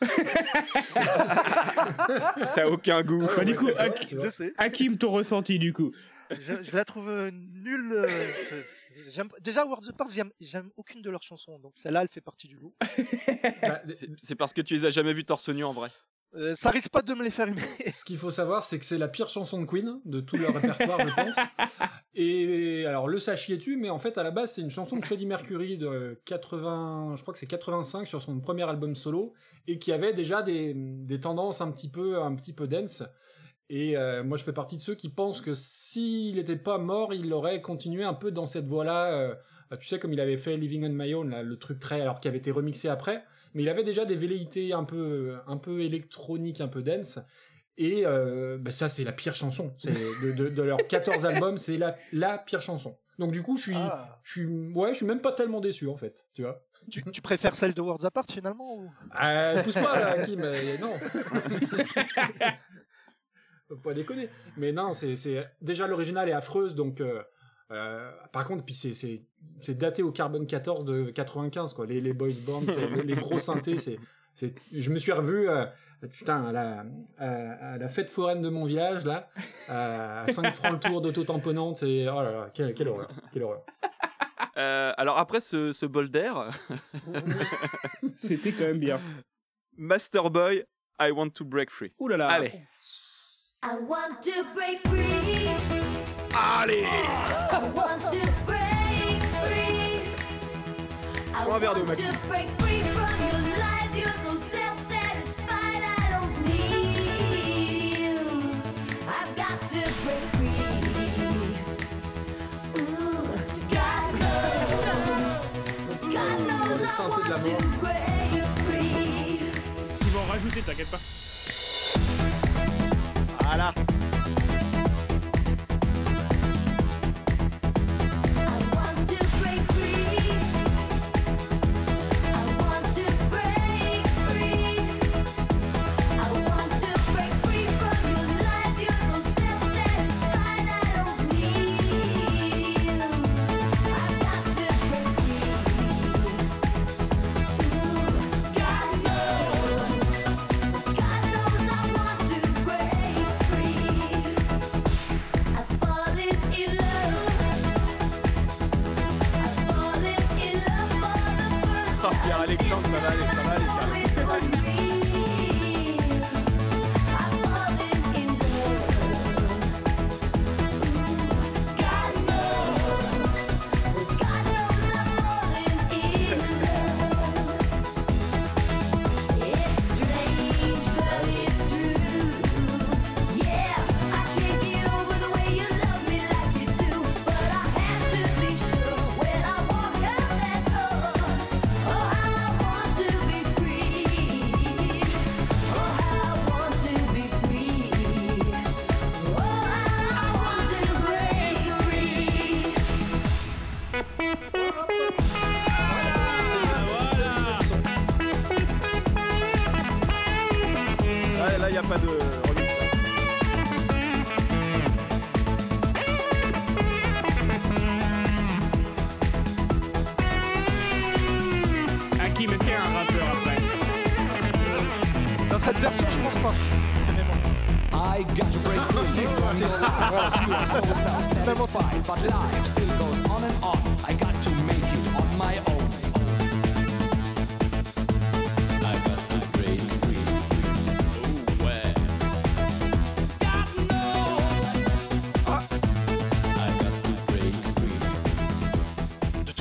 (laughs) T'as aucun goût. Bah, du coup. Hakim, ton ressenti du coup Je, je la trouve euh, nulle. euh, je- déjà, Worlds Apart, j'aime, j'aime aucune de leurs chansons. Donc celle-là, elle fait partie du lot. Bah, C'est- C'est parce que tu les as jamais vus torse nu en vrai. Euh, ça risque pas de me les faire aimer. (laughs) Ce qu'il faut savoir, c'est que c'est la pire chanson de Queen de tout leur répertoire, je pense. Et alors, le sachiez-tu, mais en fait, à la base, c'est une chanson de Freddie Mercury de 80, je crois que c'est 85 sur son premier album solo, et qui avait déjà des, des tendances un petit peu, un petit peu dance. Et euh, moi, je fais partie de ceux qui pensent que s'il n'était pas mort, il aurait continué un peu dans cette voie-là. euh, tu sais, comme il avait fait Living on My Own, là, le truc très, alors qui avait été remixé après. Mais il avait déjà des velléités un peu, un peu électroniques, un peu dance. Et euh, bah ça, c'est la pire chanson. C'est de, de, de leurs 14 (laughs) albums, c'est la, la pire chanson. Donc du coup, je suis, Ah. je suis, ouais, je suis même pas tellement déçu en fait, tu vois. Tu, tu préfères celle de Worlds Apart finalement ou... Euh, pousse pas là, Kim, euh, non. (laughs) Faut pas déconner. Mais non, c'est, c'est déjà l'original est affreuse, donc. euh, euh, par contre, puis c'est, c'est, c'est daté au carbone 14 de 95 quoi. Les, les boys band, c'est, les, les gros synthés, c'est, c'est. Je me suis revu, euh, putain, à la, à, à la fête foraine de mon village là, à 5 francs le tour d'auto-tamponnante, et oh là là, quelle, quelle horreur, quelle horreur. Euh, alors après ce, ce bol d'air, C'était quand même bien. Master Boy, I want to break free. Ouh là là Allez. I want to break free. Allez I want to break free. I want to break free from your lies. You're so self-satisfied. I don't need you. I've got to break free. Ooh, God knows. God knows I want to break free. Ils vont en rajouter, t'inquiète pas. Voilà.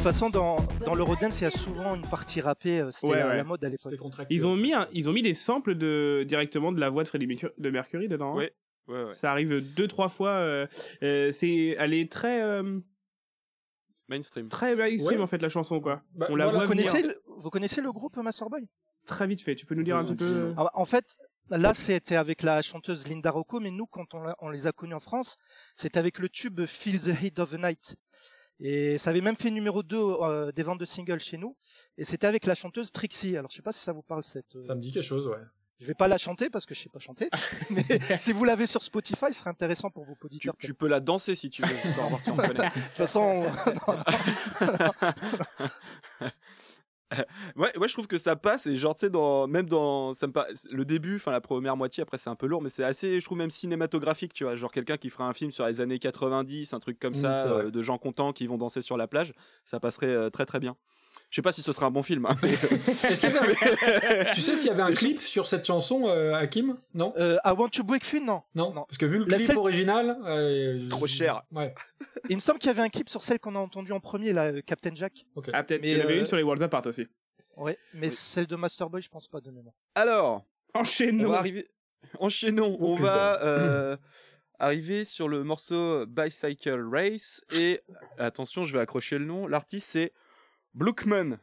Façon, dans, dans l'Eurodance, il y a souvent une partie rappée. euh, C'était Ouais, la, ouais. la mode à l'époque. Ils ont mis, un- ils ont mis des samples de, directement de la voix de Freddie Mercury, de Mercury dedans. hein. Ouais. Ouais, ouais. Ça arrive deux, trois fois. euh, euh, c'est, elle est très, euh, Mainstream. très mainstream Ouais. en fait la chanson quoi. Bah, On la voilà, voit Vous connaissez, le, vous connaissez le groupe Masterboy très vite fait. Tu peux nous dire un petit peu. Ah, En fait, là, c'était avec la chanteuse Linda Rocco, mais nous, quand on, on les a connus en France, c'était avec le tube Feel the Heat of the Night. Et ça avait même fait numéro 2 euh, des ventes de singles chez nous. Et c'était avec la chanteuse Trixie. Alors, je sais pas si ça vous parle cette. euh, Ça me dit quelque chose, ouais. Je vais pas la chanter parce que je sais pas chanter. (laughs) (laughs) mais si vous l'avez sur Spotify, ce serait intéressant pour vos auditeurs. tu peux la danser si tu veux. on. (laughs) De toute façon, Ouais, ouais, je trouve que ça passe et genre tu sais dans même dans ça me pa- le début, enfin la première moitié après c'est un peu lourd mais c'est assez je trouve même cinématographique, tu vois, genre quelqu'un qui ferait un film sur les années 90, un truc comme Mm, ça euh, de gens contents qui vont danser sur la plage, ça passerait euh, très très bien. Je sais pas si ce serait un bon film hein, (laughs) mais- un- (laughs) Tu sais s'il y avait un clip sur cette chanson, euh, Hakim? Non? Euh, I Want to Break Free, non. non. Non. Parce que vu le La clip original. euh, Trop cher. Ouais. Il me semble qu'il y avait un clip sur celle qu'on a entendue en premier, là, euh, Captain Jack. Ah peut-être. Mais, Il y en avait euh, une sur les Worlds Apart aussi. Ouais, mais celle de Masterboy, je pense pas de mémoire. Alors, on Enchaînons. va arriver enchaînons, Oh, on putain. va (clears throat) euh, arriver sur le morceau Bicycle Race et attention, je vais accrocher le nom, l'artiste c'est Blookman.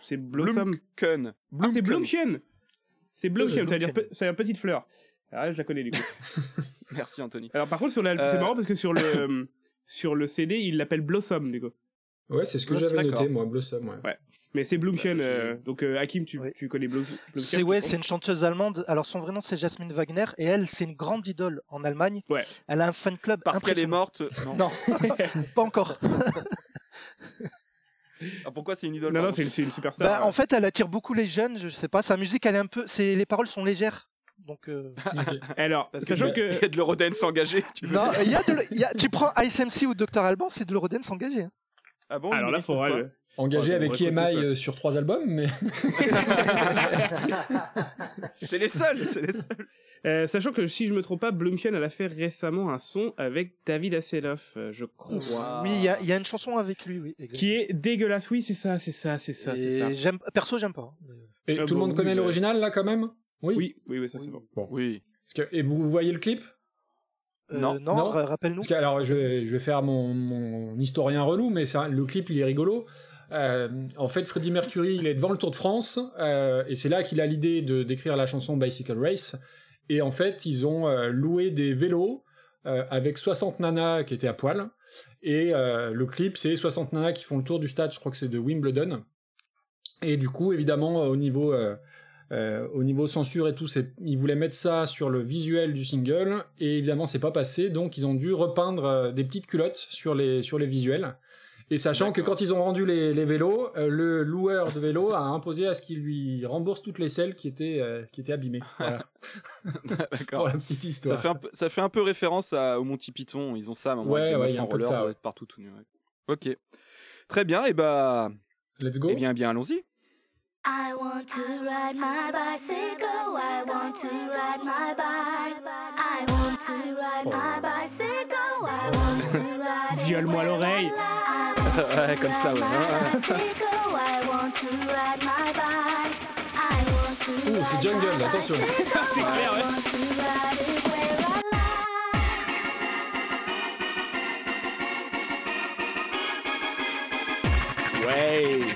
C'est Blossom. Bloomken. Ah c'est. Bloomchen. C'est Bloomchen. Bloomken. Ça veut dire pe- ça veut dire petite fleur. Ah, je la connais du coup. (laughs) Merci Anthony. Alors par contre sur la, Euh. c'est marrant parce que sur le (coughs) sur le CD il l'appelle Blossom du coup. Ouais, c'est ce que Ouais, j'avais noté, moi, Blossom. Ouais. Mais c'est Bloomchen. Bah, euh, donc euh, Hakim tu, Ouais. tu connais Bloomchen. C'est ouais, c'est une chanteuse allemande. Alors son vrai nom c'est Jasmine Wagner et elle c'est une grande idole en Allemagne. Ouais. Elle a un fan club Parce qu'elle est morte. Non. Non, (laughs) pas encore. (laughs) Ah, pourquoi c'est une idole Non non c'est une, superstar. Bah, en fait, elle attire beaucoup les jeunes. Je sais pas, sa musique, elle est un peu, c'est les paroles sont légères. Donc euh, Ok. (laughs) Alors Parce sachant que que il y a de l'Eurodance engagé, tu veux non, dire il y a de l- il y a- tu prends ISMC ou Dr Alban, c'est de l'Eurodance engagé. hein. Ah bon alors là faudra le- Engagé Ouais, avec EMI ça. euh, sur trois albums, mais. (laughs) C'est les seuls, c'est les seuls. Euh, sachant que si je me trompe pas, elle a fait récemment un son avec David Hasselhoff, euh, je crois. Oui, il y, a- il y a une chanson avec lui, oui. Qui est dégueulasse. Oui, c'est ça, c'est ça, c'est ça, c'est ça. J'aime, perso, j'aime pas. Et Ah tout le monde oui, connaît ouais. l'original, là, quand même? Oui. Oui, oui, oui, ça c'est bon. Oui. Parce que, et vous voyez le clip? Euh, Non. non, Non. ra- rappelle-nous. Alors, je vais, je vais faire mon, mon historien relou, mais ça, le clip, il est rigolo. Euh, en fait, Freddie Mercury, il est devant le Tour de France, euh, et c'est là qu'il a l'idée de d'écrire la chanson Bicycle Race. Et en fait, ils ont euh, loué des vélos euh, avec 60 nanas qui étaient à poil. Et euh, le clip, c'est 60 nanas qui font le tour du stade, je crois que c'est de Wimbledon. Et du coup, évidemment, au niveau au niveau censure et tout, ils voulaient mettre ça sur le visuel du single et évidemment c'est pas passé, donc ils ont dû repeindre des petites culottes sur les visuels. Et sachant que quand ils ont rendu les, les vélos, euh, le loueur de vélo a imposé à ce qu'il lui rembourse toutes les selles qui étaient euh, qui étaient abîmées. (laughs) Voilà, (laughs) pour D'accord. la petite Ça histoire. fait, un peu, ça fait un peu référence à, au Monty Python. Ils ont ça à un moment. Ouais, ouais, y a un peu de ça, ouais. être partout tout nu. ouais. Ok. Très bien. Et bah, Let's go. eh bien, bien, allons-y. I want to ride my bicycle. I want to ride my bike. I want to ride my bicycle. I want to (laughs) ride Viole-moi l'oreille. (laughs) Ouais, comme ça, ouais. My bicycle. I want to ride my bike. I want to Ouh, c'est ride jungle, my attention. bicycle. (laughs) C'est clair, I ouais. Ouais.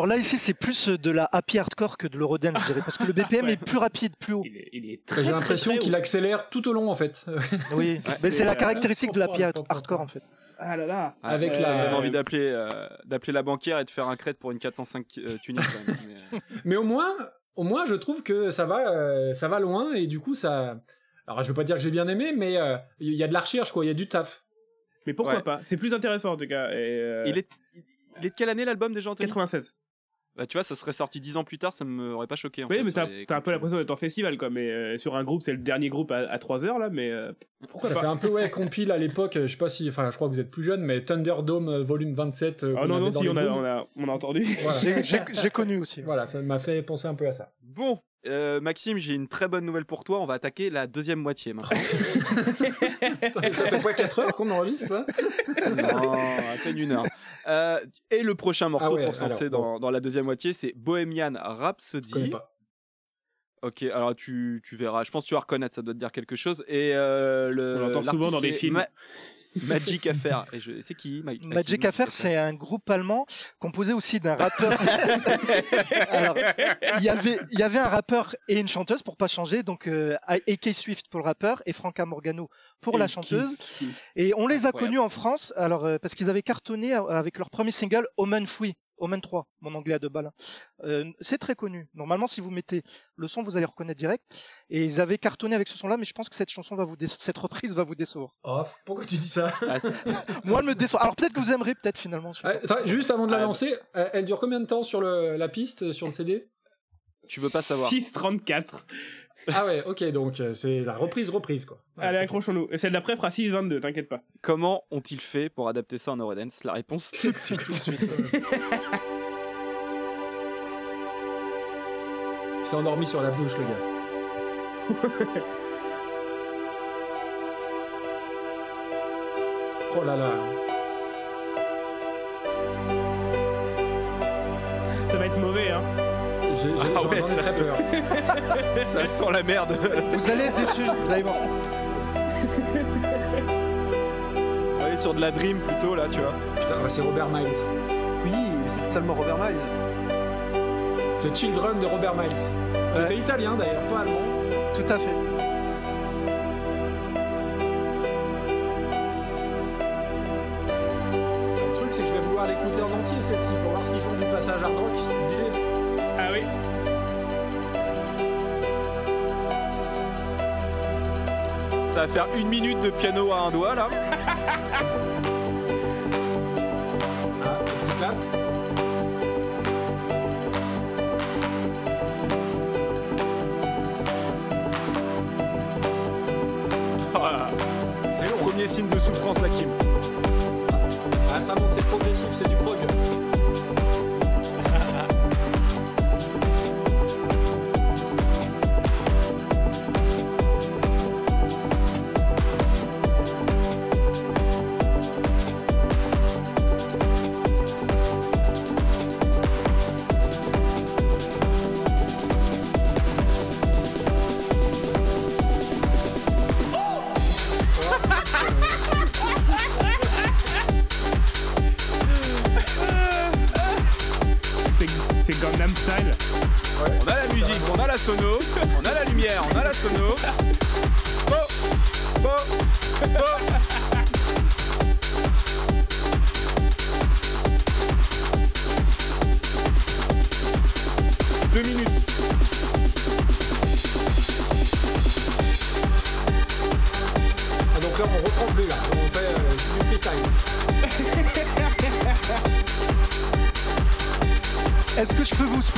Alors, là, ici, c'est plus de la happy hardcore que de l'eurodance, je dirais, parce que le BPM est plus rapide, plus haut. Il est, il est très, J'ai l'impression très qu'il accélère tout au long en fait. (laughs) Oui, mais c'est, la euh, caractéristique de la happy hardcore, en fait. Ah là là. Avec Euh, Ça me la- donne envie d'appeler euh, d'appeler la banquière et de faire un crête pour une 405 euh, tuning. quand même. (laughs) Mais, euh, Mais au moins, au moins, je trouve que ça va, euh, ça va loin et du coup ça. Alors je veux pas dire que j'ai bien aimé, mais euh, il y a de la recherche quoi, il y a du taf. Mais pourquoi Ouais. pas? C'est plus intéressant en tout cas. Et, euh, il, est, il est de quelle année l'album déjà Anthony? 96. Bah tu vois, ça serait sorti 10 ans plus tard, ça m'aurait pas choqué. En Oui, fait, mais t'as un peu l'impression d'être en festival quoi. Mais euh, sur un groupe, c'est le dernier groupe à, 3 heures là. Mais euh, pourquoi ça pas? fait un peu ouais compile à l'époque. Je sais pas si, enfin je crois que vous êtes plus jeune, mais Thunderdome euh, volume 27. euh, Ah qu'on non, non, si, on a, on, a, on a entendu. Voilà. J'ai connu aussi. Voilà, ça m'a fait penser un peu à ça. Bon, euh, Maxime, j'ai une très bonne nouvelle pour toi. On va attaquer la deuxième moitié maintenant. (laughs) ça fait pas 4 heures qu'on enregistre là non, à peine une heure. Euh, et le prochain morceau Ah ouais, pour se lancer dans, dans la deuxième moitié, c'est Bohemian Rhapsody. pas. Ok, alors tu, tu verras. Je pense que tu vas reconnaître, ça doit te dire quelque chose. Et euh, le, On l'entend souvent dans des films. Ma- (laughs) Magic Affair. Et je, c'est qui Ma- Magic Affair, c'est un groupe allemand composé aussi d'un rappeur. (laughs) Alors, il y avait, il y avait un rappeur et une chanteuse pour pas changer, donc euh, A.K. Swift pour le rappeur et Franca Morgano pour la chanteuse. Et on les a Incroyable. connus en France, alors euh, parce qu'ils avaient cartonné euh, avec leur premier single Omen Free. Omen 3, mon anglais à deux balles. Euh, c'est très connu. Normalement, si vous mettez le son, vous allez reconnaître direct. Et ils avaient cartonné avec ce son-là, mais je pense que cette chanson va vous, cette reprise va vous décevoir. Oh, pourquoi tu dis ça Ah, (laughs) Moi, elle me déçoit. Alors peut-être que vous aimerez, peut-être finalement. je Ah, Juste avant de la Ah, lancer, euh, elle dure combien de temps sur le, la piste, sur le CD tu veux pas savoir. 6,34. (laughs) Ah ouais, ok, donc euh, c'est la reprise, reprise quoi. Ouais, Allez, accrochons-nous. Et celle d'après fera 6,22, t'inquiète pas. Comment ont-ils fait pour adapter ça en Eurodance? La réponse (laughs) tout de suite. Il s'est endormi sur la douche le gars. oh là là. Ça va être mauvais, hein. J'ai- Ah J'en ouais, très peur. (laughs) ça sent la merde. Vous allez être déçus, vous allez voir. On va aller sur de la dream plutôt là, tu vois. Putain, c'est Robert Miles. Oui, c'est totalement Robert Miles. C'est Children de Robert Miles. Qui Ouais. était italien d'ailleurs, pas allemand. Tout à fait. Ça va faire une minute de piano à un doigt là. C'est long. Premier signe de souffrance là, Kim. Ah, ça monte, c'est progressif, c'est du prog.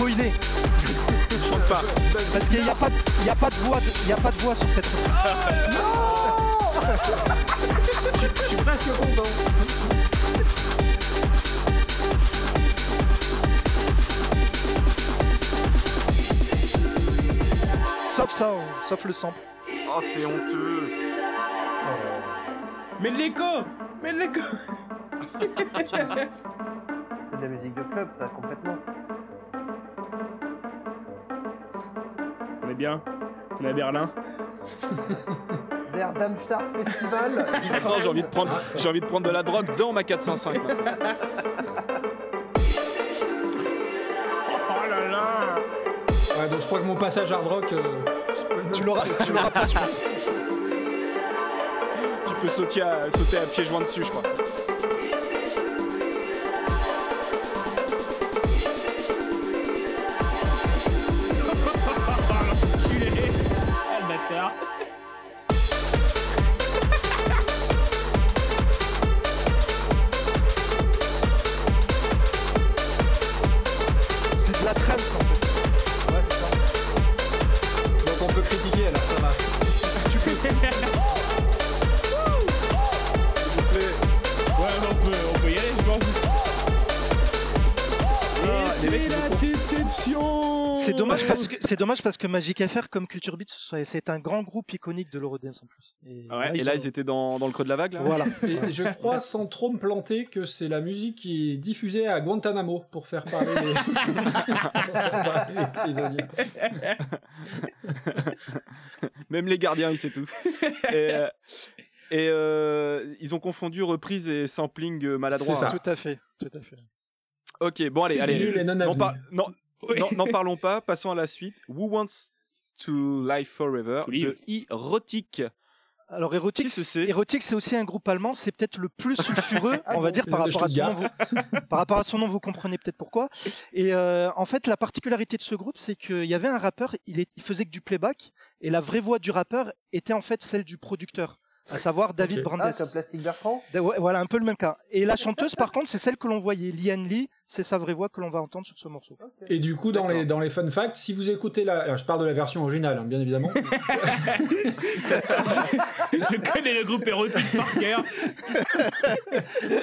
Spoiler Je chante pas. Parce qu'il n'y a, pas de- il y a pas de voix, de- il y a pas de voix sur cette. Je je suis presque content. Sauf ça, sauf le sample. Oh, c'est honteux. Mais de l'écho Mais de l'écho C'est de la musique de club, ça, complètement. Est bien. On est à Berlin. (laughs) Der Darmstadt Festival. Maintenant, j'ai envie de prendre, j'ai envie de prendre de la drogue dans ma 405. Oh là là Ouais, donc je crois que mon passage hard rock. euh, Tu l'auras, tu l'auras pas, je pense. (laughs) tu peux sauter à, sauter à pieds joints dessus, je crois. Dommage parce que Magic FR comme Culture Beat, c'est un grand groupe iconique de l'Eurodance en plus. Et, Ah ouais, Et là, ont- ils étaient dans, dans le creux de la vague, là Voilà. Et je crois, sans trop me planter, que c'est la musique qui est diffusée à Guantanamo pour faire parler les, (laughs) pour faire parler les prisonniers. (laughs) Même les gardiens, ils s'étouffent. et euh, et, euh, ils ont confondu reprise et sampling maladroit. C'est ça. hein. Tout à fait, tout à fait. Ok, bon, allez, allez. nul et non avenu. par- non, Oui. non, n'en parlons pas, (laughs) passons à la suite. Who Wants to Live Forever To live. de Erotic. Alors Erotic, Qu'est-ce que c'est aussi un groupe allemand. C'est peut-être le plus sulfureux, (laughs) on va dire, par rapport à son nom. Vous, par rapport à son nom, vous comprenez peut-être pourquoi. Et euh, en fait, la particularité de ce groupe, c'est qu'il y avait un rappeur, il, est- il faisait que du playback, et la vraie voix du rappeur était en fait celle du producteur, à savoir David Ok. Brandes. Ah, comme Plastic Bertrand? Voilà, un peu le même cas. Et la chanteuse, par contre, c'est celle que l'on voyait, Liane Lee, c'est sa vraie voix que l'on va entendre sur ce morceau. Et du coup, dans les, dans les fun facts, si vous écoutez la, alors je parle de la version originale, hein, bien évidemment. (laughs) Je connais le groupe érotique par cœur.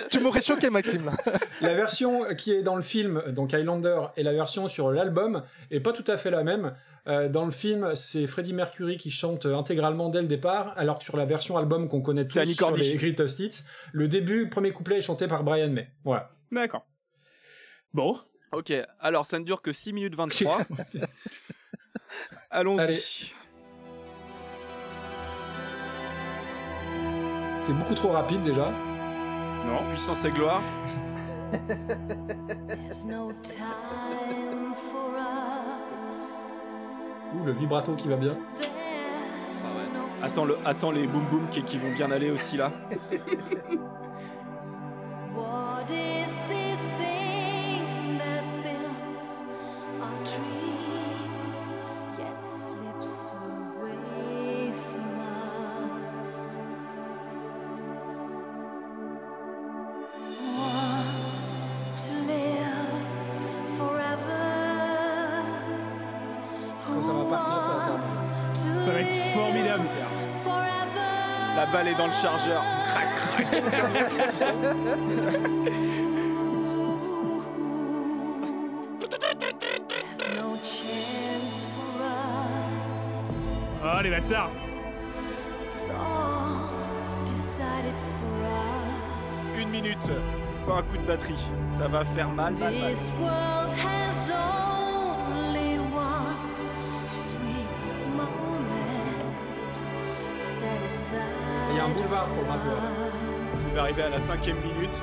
tu m'aurais choqué, Maxime. Là. (laughs) La version qui est dans le film, donc Highlander, et la version sur l'album est pas tout à fait la même. Euh, dans le film, c'est Freddie Mercury qui chante intégralement dès le départ, alors que sur la version album qu'on connaît tous sur les Greatest Hits, le début, le premier couplet est chanté par Brian May. Voilà. D'accord. Bon. Ok, alors ça ne dure que 6 minutes 23. (laughs) Allons-y. Allez. C'est beaucoup trop rapide déjà. Non, puissance et gloire. (laughs) There's no time for us. Ouh, le vibrato qui va bien. Ah ouais. Attends, le, attends les boom boom qui, qui vont bien aller aussi là. (laughs) dans le chargeur. Crac, crac. Oh, les bâtards. Une minute. Pas un coup de batterie. Ça va faire mal, mal, mal. Rappeur. Vous arrivez à la cinquième minute.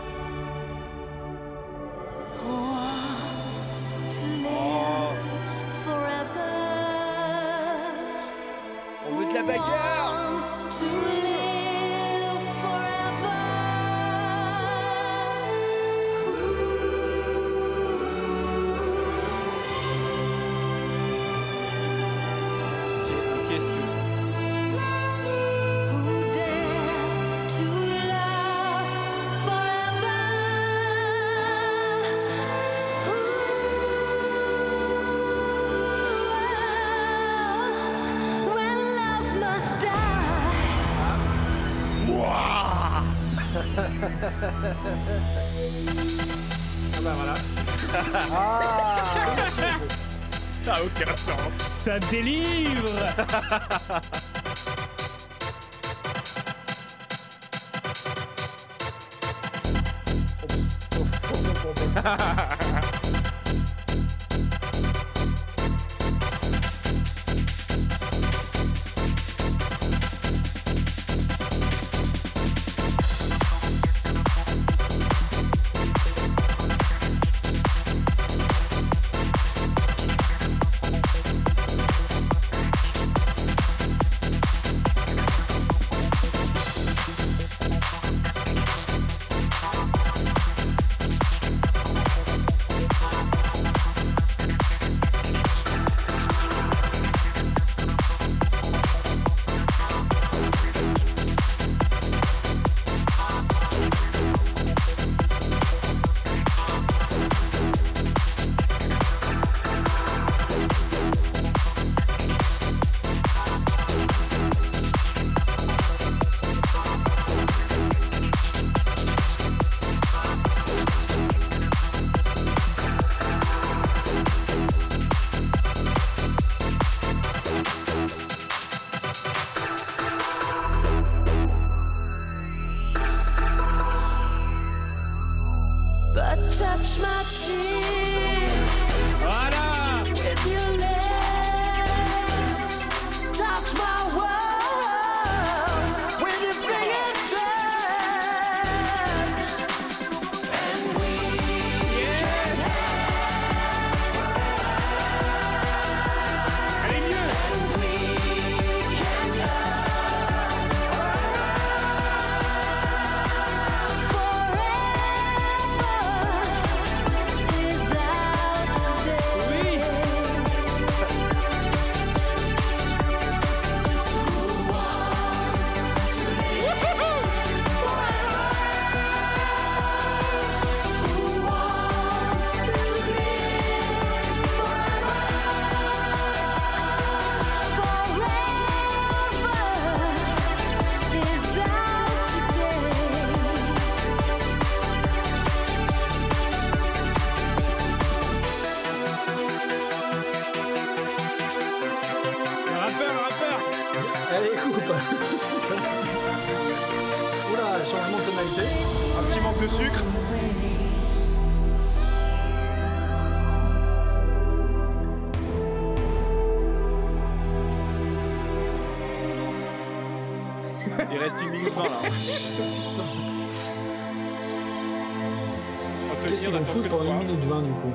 Vont d'attendre foutre pendant trois. 1 minute 20 du coup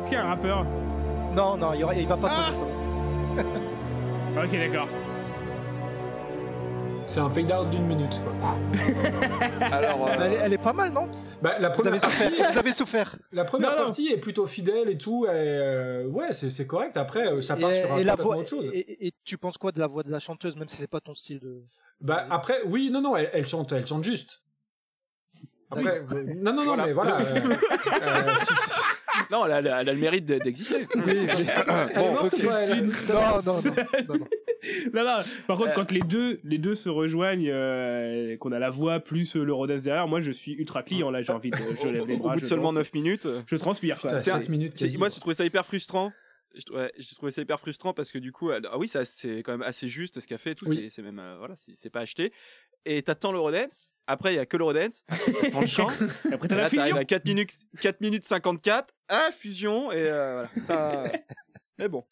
Est-ce qu'il y a un rappeur Non, non, il, y aura- il va pas Ah poser ça. (laughs) Ok, d'accord. C'est un fade out d'une minute quoi. (laughs) Alors, euh, Elle, est, elle est pas mal, non? Bah, la vous première avez, partie, souffert, vous avez souffert. la première Non, non. partie est plutôt fidèle et tout. Et, euh, ouais, c'est c'est correct. Après, euh, ça part et, sur un et la complètement voix, autre chose. et, et- et tu penses quoi de la voix de la chanteuse, même si c'est pas ton style de. Bah après, oui, non, non, elle, elle chante, elle chante juste. Après, euh, non, non, non, Voilà. mais voilà. euh, euh, si- si- non, elle a, elle a- le mérite de- d'exister. Oui, oui. va. non, non, non, non, non. (laughs) Non, non, par contre, Euh. quand les deux, les deux se rejoignent, euh, qu'on a la voix plus euh, le Rodez derrière, moi je suis ultra client là, j'ai envie de. Je lève les Au bras, bout de seulement danse. 9 minutes. euh, Je transpire quoi. Putain, C'est un- 7 minutes quasi. moi, j'ai trouvé ça hyper frustrant. Je- ouais, j'ai trouvé ça hyper frustrant parce que du coup, elle- ah oui, ça c'est quand même assez juste ce qu'elle fait. et Tout, Oui. c'est- même euh, voilà, c'est pas acheté. Et t'attends l'Eurodance. Après, il y a que l'Eurodance. T'attends le chant. Après t'as Et la fusion. à 4 minutes, 4 minutes 54. Ah, fusion. Et euh, voilà. Ça... (laughs) Mais bon.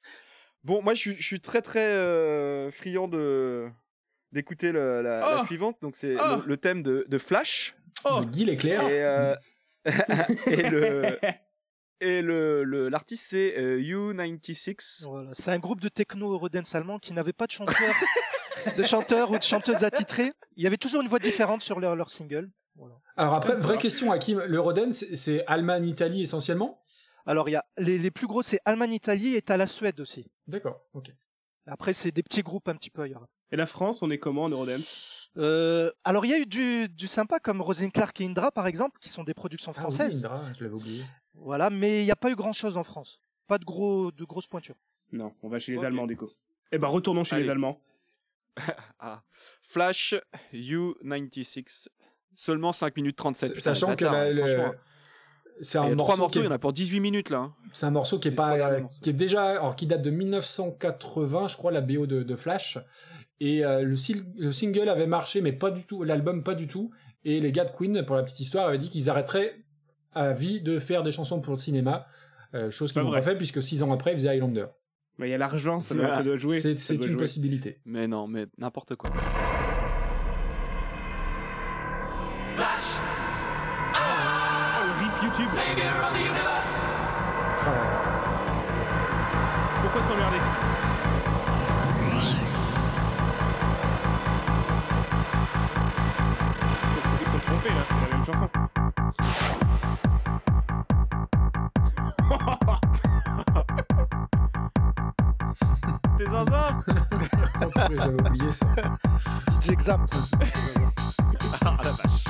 Bon, moi, je suis, je suis très très euh, friand de d'écouter la, la Oh suivante. Donc, c'est Oh le, le thème de, de Flash. Oh. De Guy Leclerc. Et, euh, (laughs) et le (laughs) et le le- l'artiste c'est euh, U96. Voilà. C'est un groupe de techno Eurodance allemand qui n'avait pas de chanteur, de chanteur ou de chanteuse attitrée. Il y avait toujours une voix différente sur leur, leur single. Voilà. Alors après, vraie question, Hakim, l'Eurodance, c'est- c'est Allemagne-Italie essentiellement? Alors, il y a les, les plus gros, c'est Allemagne-Italie et t'as la Suède aussi. D'accord, ok. Après, c'est des petits groupes un petit peu ailleurs. Et la France, on est comment en Eurodance Euh, alors, il y a eu du, du sympa comme Rosine Clark et Indra, par exemple, qui sont des productions Ah oui, françaises. Indra, je l'avais oublié. Voilà, mais il n'y a pas eu grand chose en France. Pas de gros, de grosses pointures. Non, on va chez les. Allemands, déco. Eh ben, retournons chez Allez. les Allemands. (laughs) Ah. Flash U96. Seulement 5 minutes 37. putain, Sachant que la- le- c'est Il y un a morceau, qui morceaux, il est, y en a pour 18 minutes là. hein. c'est un morceau qui est pas, euh, qui est déjà, alors qui date de 1980, je crois, la BO de, de Flash. Et euh, le, single avait marché, mais pas du tout, l'album pas du tout. Et les gars de Queen, pour la petite histoire, avaient dit qu'ils arrêteraient à vie de faire des chansons pour le cinéma. Euh, chose qu'ils n'ont pas fait puisque six ans après, ils faisaient Highlander. Mais il y a l'argent, ça doit, ça doit jouer. C'est une jouer. possibilité. Mais non, mais n'importe quoi. J'avais oublié ça. (laughs) DJ Exam, ça. Ah la vache.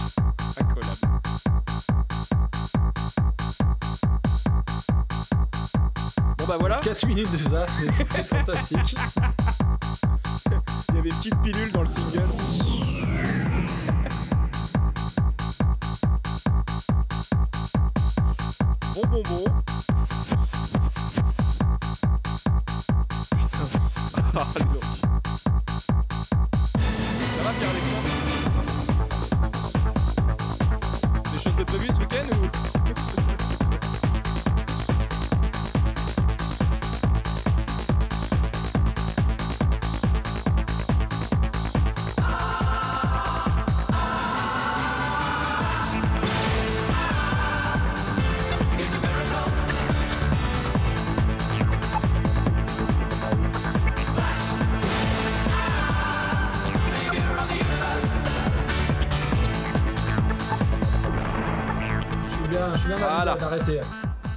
Bon bah voilà, 4 minutes de ça, c'est c'est fantastique. il y avait une petite pilule dans le single. Bon bon bon. Voilà. d'arrêter.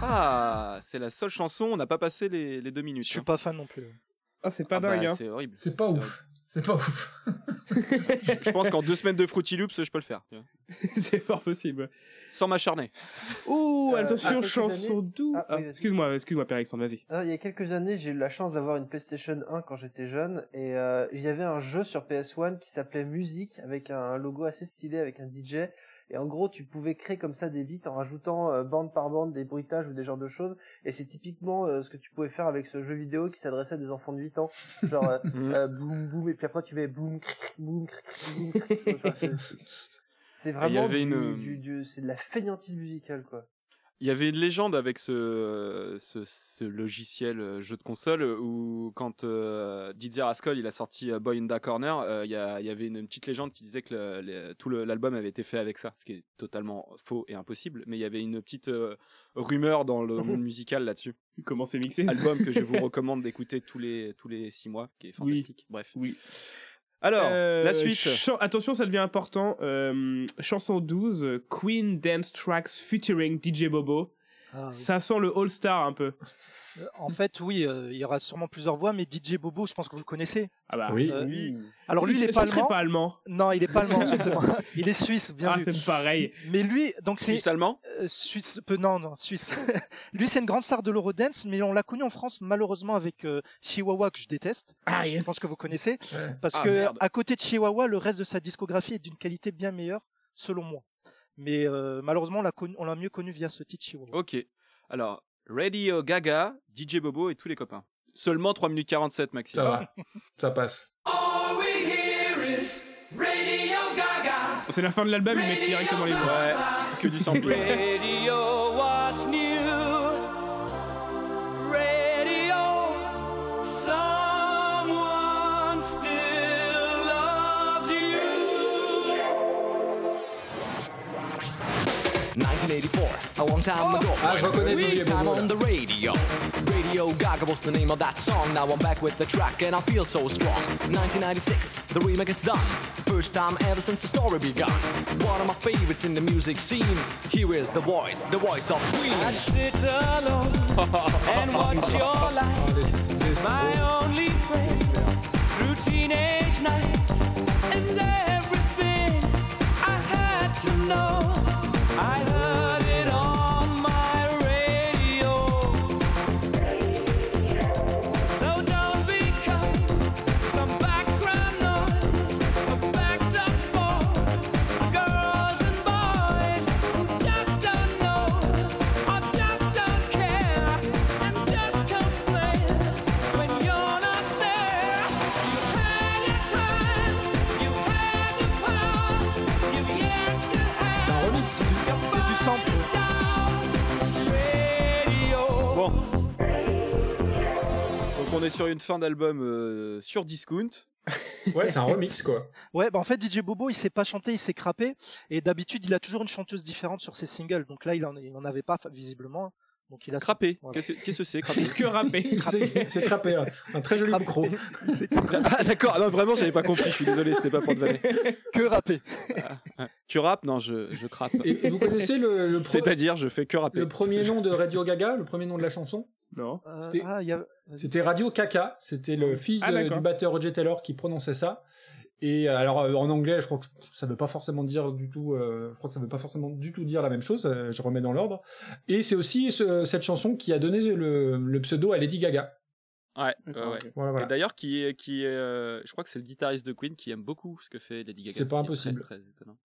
Ah, c'est la seule chanson, on n'a pas passé les, les deux minutes. Je suis hein. pas fan non plus. Ah, c'est pas Ah bah, dingue, hein. C'est horrible. C'est pas ouf. C'est pas ouf. Je pense qu'en deux semaines de Fruity Loops, je peux le faire. (laughs) c'est fort possible. Sans m'acharner. Ouh, Euh, attention, chanson doux. Ah, Ah, oui, excuse-moi, excuse-moi, Père Alexandre, vas-y. Ah, il y a quelques années, j'ai eu la chance d'avoir une PlayStation 1 quand j'étais jeune et euh, il y avait un jeu sur PS1 qui s'appelait Musique avec un logo assez stylé avec un DJ et en gros tu pouvais créer comme ça des beats en rajoutant euh, bande par bande des bruitages ou des genres de choses et c'est typiquement euh, ce que tu pouvais faire avec ce jeu vidéo qui s'adressait à des enfants de 8 ans genre euh, (laughs) Mhm. euh, boum boum et puis après tu mets boum cric, boum cric, cric, boum cric. (laughs) Enfin, c'est- vraiment du, une- du- du- c'est de la feignantise musicale quoi Il y avait une légende avec ce, ce, ce logiciel euh, jeu de console euh, où quand euh, Didier Rascal il a sorti euh, Boy in the Corner, euh, il y, avait une, petite légende qui disait que le- le- tout l'album avait été fait avec ça, ce qui est totalement faux et impossible. Mais il y avait une petite euh, rumeur dans le monde musical là-dessus. Comment c'est mixé Album que je vous recommande d'écouter tous les tous les six mois, qui est Oui. fantastique. Bref. Oui. Alors Euh, la suite. chan- Attention, ça devient important. Euh, chanson 12, euh, Queen Dance Tracks featuring DJ Bobo. Ah, oui. Ça sent le All-Star un peu. Euh, En fait, oui, euh, il y aura sûrement plusieurs voix, mais DJ Bobo, je pense que vous le connaissez. Ah bah. Oui. Euh, Oui. Alors lui, il est pas allemand. pas allemand? Non, il est pas allemand, (laughs) justement. Il est suisse, bien Ah, vu. c'est pareil. Mais lui, donc c'est Suisse allemand? euh, suisse, peu, non, non, suisse. (laughs) lui, c'est une grande star de l'Eurodance, mais on l'a connu en France malheureusement avec euh, Chihuahua que je déteste. Ah, je yes. pense que vous connaissez, parce Ah, que merde. à côté de Chihuahua, le reste de sa discographie est d'une qualité bien meilleure, selon moi. Mais euh, malheureusement, on l'a connu- on l'a mieux connu via ce titre Chihuahua. Ok. Alors Radio Gaga, DJ Bobo et tous les copains. Seulement 3 minutes 47 Maxime. Ça va. Ça passe. C'est la fin de l'album, ils mettent directement les voix. Ouais, que du sampling. 1984, a long time ago. Ah, je reconnais First time on the radio. Radio Gaga was the name of that song. Now I'm back with the track and I feel so strong. 1996, the remake is done. First time ever since the story begun. One of my favorites in the music scene. Here is the voice, the voice of Queen. I'd sit alone and watch your (laughs) life. Ah, les- c'est my only friend through teenage nights une fin d'album euh, sur Discount. (laughs) Ouais, c'est un remix quoi. Ouais, bah en fait DJ Bobo il sait pas chanter, il sait crapper et d'habitude il a toujours une chanteuse différente sur ses singles. Donc là il en, il en avait pas visiblement. Donc il a Crappé. Voilà. Qu'est-ce que c'est (laughs) crappé C'est que rapper. (laughs) C'est trappé, un, très joli Crappé. micro. C'est Ah d'accord, non vraiment j'avais pas compris, je suis désolé, c'était pas pour te vanner. que rapper. Tu rappes? Non, je, je crappe. Et, et vous connaissez le, le, pro- C'est-à-dire, je fais que rapper. le premier nom de Radio Gaga, le premier nom de la chanson? Non. Euh, C'était- ah, a... C'était Radio Caca, c'était le fils Ah, de- d'accord. du batteur Roger Taylor qui prononçait ça. Et euh, alors euh, en anglais, je crois que ça veut pas forcément dire du tout. euh, je crois que ça veut pas forcément du tout dire la même chose. euh, je remets dans l'ordre. Et c'est aussi ce- cette chanson qui a donné le, le pseudo à Lady Gaga. Ouais. Voilà, voilà. d'ailleurs, qui est, qui est, euh, je crois que c'est le guitariste de Queen qui aime beaucoup ce que fait Lady Gaga. C'est pas impossible. Très, très étonnant.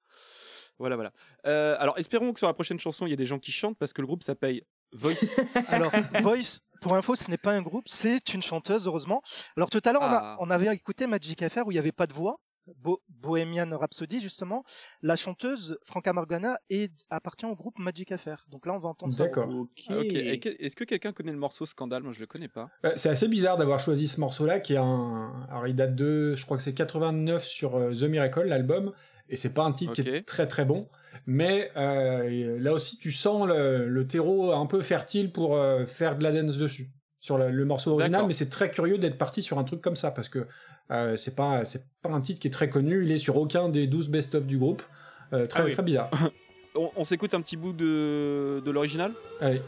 Voilà, voilà. Euh, alors, espérons que sur la prochaine chanson, il y ait des gens qui chantent parce que le groupe s'appelle Voice. (laughs) Alors Voice, pour info, ce n'est pas un groupe, c'est une chanteuse heureusement. Alors tout à l'heure on, Ah. on avait écouté Magic FR où il n'y avait pas de voix. Bo- Bohemian Rhapsody justement. La chanteuse Franca Morgana est, appartient au groupe Magic FR. Donc là on va entendre ça. D'accord. Ok. Ah, ok. Et que- Est-ce que quelqu'un connaît le morceau Scandale? Moi, je le connais pas. Euh, C'est assez bizarre d'avoir choisi ce morceau-là, qui est un. Alors, il date de, je crois que c'est 89 sur euh, The Miracle, l'album, et c'est pas un titre qui est très très bon. Mais euh, là aussi, tu sens le, le terreau un peu fertile pour euh, faire de la dance dessus sur le, le morceau original. Mais c'est très curieux d'être parti sur un truc comme ça parce que euh, c'est pas c'est pas un titre qui est très connu. Il est sur aucun des 12 best-of du groupe. Euh, très Ah oui. très bizarre. (laughs) On, on s'écoute un petit bout de, de l'original? Allez.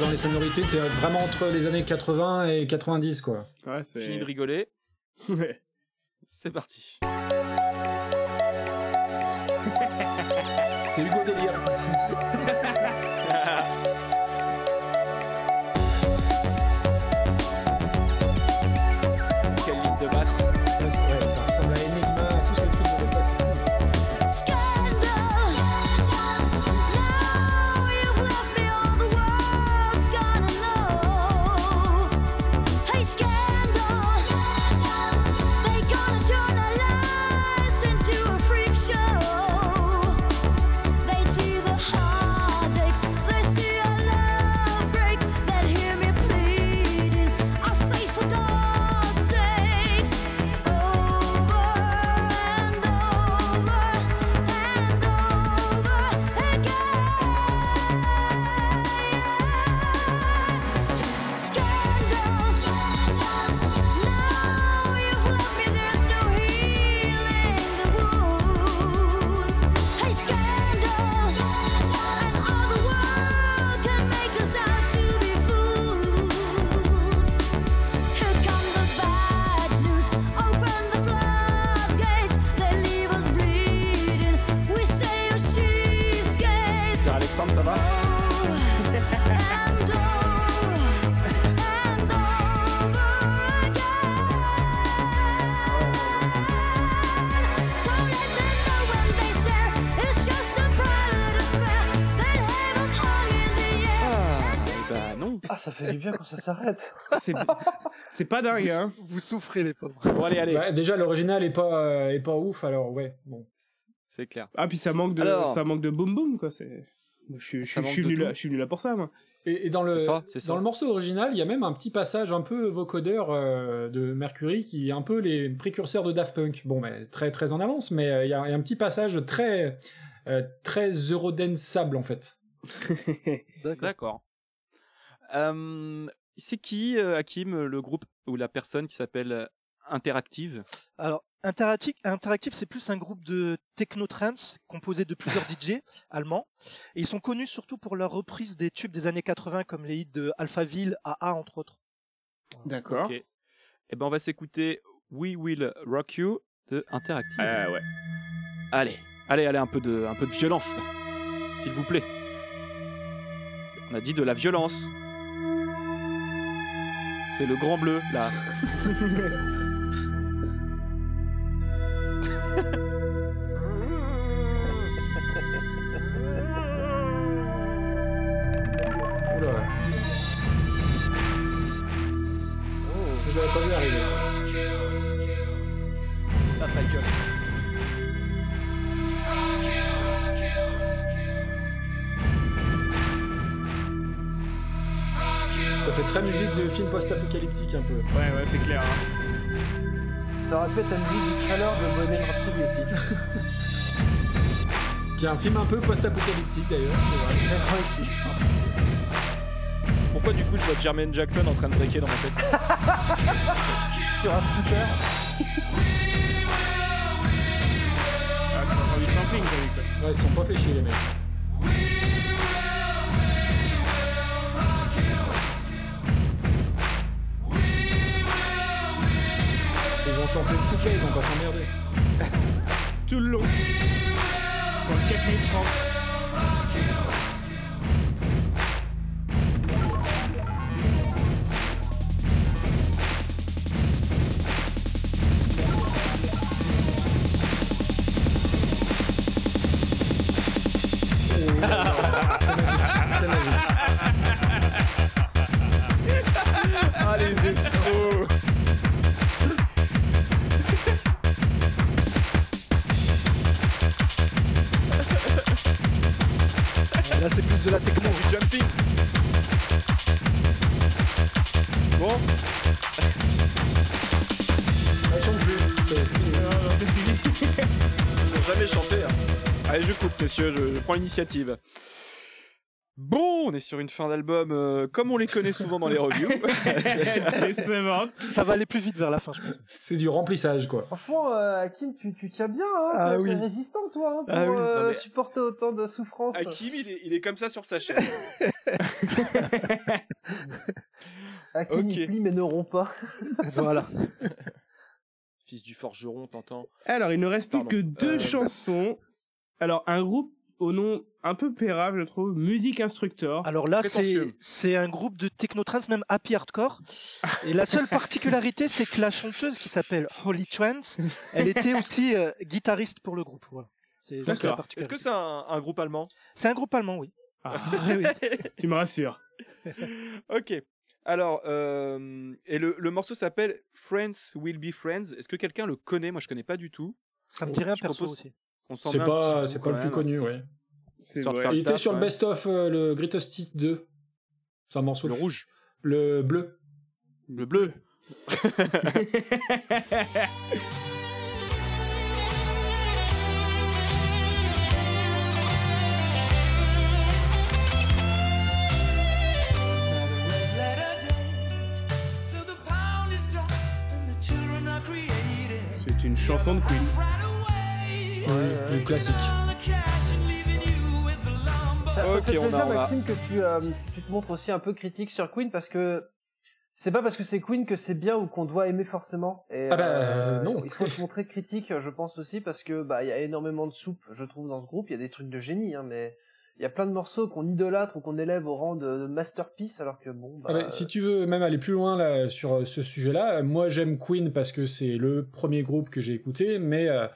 Dans les sonorités, t'es vraiment entre les années 80 et 90, quoi. Ouais, c'est. Fini de rigoler. (laughs) Ouais. C'est parti. C'est Hugo Délire. (laughs) bien quand ça s'arrête. (laughs) C'est- C'est pas dingue, hein. Vous, souffrez les pauvres. Bon, allez, allez. Ouais, déjà, l'original est pas, euh, est pas ouf, alors ouais, bon. C'est clair. Ah, puis ça manque de, Alors. ça manque de boum boum, quoi. C'est. Je suis, je je suis venu là, je suis venu là pour ça, moi. Et, et dans le ça, ça. dans le morceau original, il y a même un petit passage un peu vocodeur euh, de Mercury qui est un peu les précurseurs de Daft Punk. Bon, mais très très en avance, mais euh, il y, a il y a un petit passage très euh, très Eurodance sable en fait. (laughs) D'accord. Euh, c'est qui, Hakim, le groupe ou la personne qui s'appelle Interactive? Alors Interactive, Interactive c'est plus un groupe de techno-trance composé de plusieurs (laughs) DJ allemands. Et ils sont connus surtout pour leur reprise des tubes des années 80 comme les hits de Alphaville, AA entre autres. D'accord. Ok. Eh ben, on va s'écouter We Will Rock You de Interactive. Ah ouais. Allez, allez, allez, un peu de, un peu de violence. S'il vous plaît. On a dit de la violence. C'est le grand bleu, là. (laughs) très musique de film post-apocalyptique un peu. Ouais, ouais, c'est clair. hein. Ça être la musique du trailer de Bohemian Rhapsody aussi. (laughs) Qui est un film un peu post-apocalyptique d'ailleurs, c'est vrai. (laughs) Pourquoi du coup je vois Jermaine Jackson en train de breaker dans ma tête (laughs) Sur un scooter. Ah, c'est encore du sampling, t'as vu quoi. Ouais, ils se sont pas fait chier les mecs. Vont sampler le couplet, donc on va s'emmerder. Tout le long. Dans 4 minutes 30. Prends l'initiative. Bon, on est sur une fin d'album euh, comme on les connaît souvent dans les reviews. (laughs) Ça va aller plus vite vers la fin, je pense. C'est du remplissage quoi. Franchement, euh, Hakim, tu, tu tiens bien, hein Ah t'es- oui. t'es résistant, toi, hein, pour Ah oui. euh, Non, mais- supporter autant de souffrance. Hakim, il est, il est comme ça sur sa chaîne. (laughs) Hakim, Ok. il plie mais ne rompt pas. (laughs) Voilà. Fils du forgeron, t'entends Alors, il ne reste plus Pardon. que deux Euh, chansons. Alors, un groupe au nom un peu pérave, je trouve, Music Instructor. Alors là, c'est un groupe de techno-trance, même happy hardcore. Et la seule (laughs) particularité, c'est que la chanteuse qui s'appelle Holly Trance, elle était aussi euh, guitariste pour le groupe. Voilà. C'est juste la D'accord. Est-ce que c'est un, un groupe allemand? C'est un groupe allemand, oui. Ah, Oui, oui. (laughs) tu me rassures. Ok. Alors, euh, et le, le morceau s'appelle Friends Will Be Friends. Est-ce que quelqu'un le connaît? Moi, je connais pas du tout. Ça me rien Je perso propose- aussi. C'est pas, c'est pas le plus connu, ouais. Il était sur le ouais. best-of, euh, le Greatest Hits 2. C'est un morceau. Le rouge. Le bleu. Le bleu. (laughs) C'est une chanson de Queen. Du classique. Ça, ça Ok, fait on a- plaisir, on a- Maxime, que tu, euh, tu te montres aussi un peu critique sur Queen parce que c'est pas parce que c'est Queen que c'est bien ou qu'on doit aimer forcément. Et, Ah bah, euh, non. Il faut se montrer critique, je pense aussi, parce que bah il y a énormément de soupe, je trouve, dans ce groupe. Il y a des trucs de génie, hein, mais il y a plein de morceaux qu'on idolâtre ou qu'on élève au rang de, de masterpiece, alors que bon. Bah, Ah bah, si tu veux même aller plus loin là, sur euh, ce sujet-là, moi j'aime Queen parce que c'est le premier groupe que j'ai écouté, mais euh,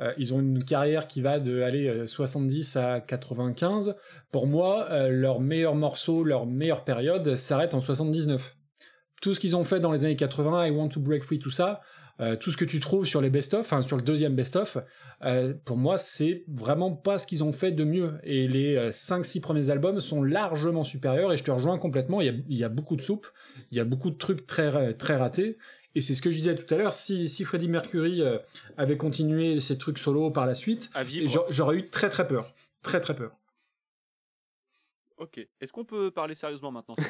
euh, ils ont une carrière qui va de aller euh, 70 à 95. Pour moi, euh, leur meilleur morceau, leur meilleure période s'arrête en 79. Tout ce qu'ils ont fait dans les années 80, I Want to Break Free, tout ça, euh, tout ce que tu trouves sur les best-of, enfin sur le deuxième best-of, euh, pour moi c'est vraiment pas ce qu'ils ont fait de mieux. Et les 5-6 premiers albums sont largement supérieurs et je te rejoins complètement, il y a, y a beaucoup de soupe, il y a beaucoup de trucs très, très ratés. Et c'est ce que je disais tout à l'heure, si, si Freddie Mercury euh, avait continué ses trucs solo par la suite, j'aurais eu très très peur. Très très peur. Ok. Est-ce qu'on peut parler sérieusement maintenant (laughs)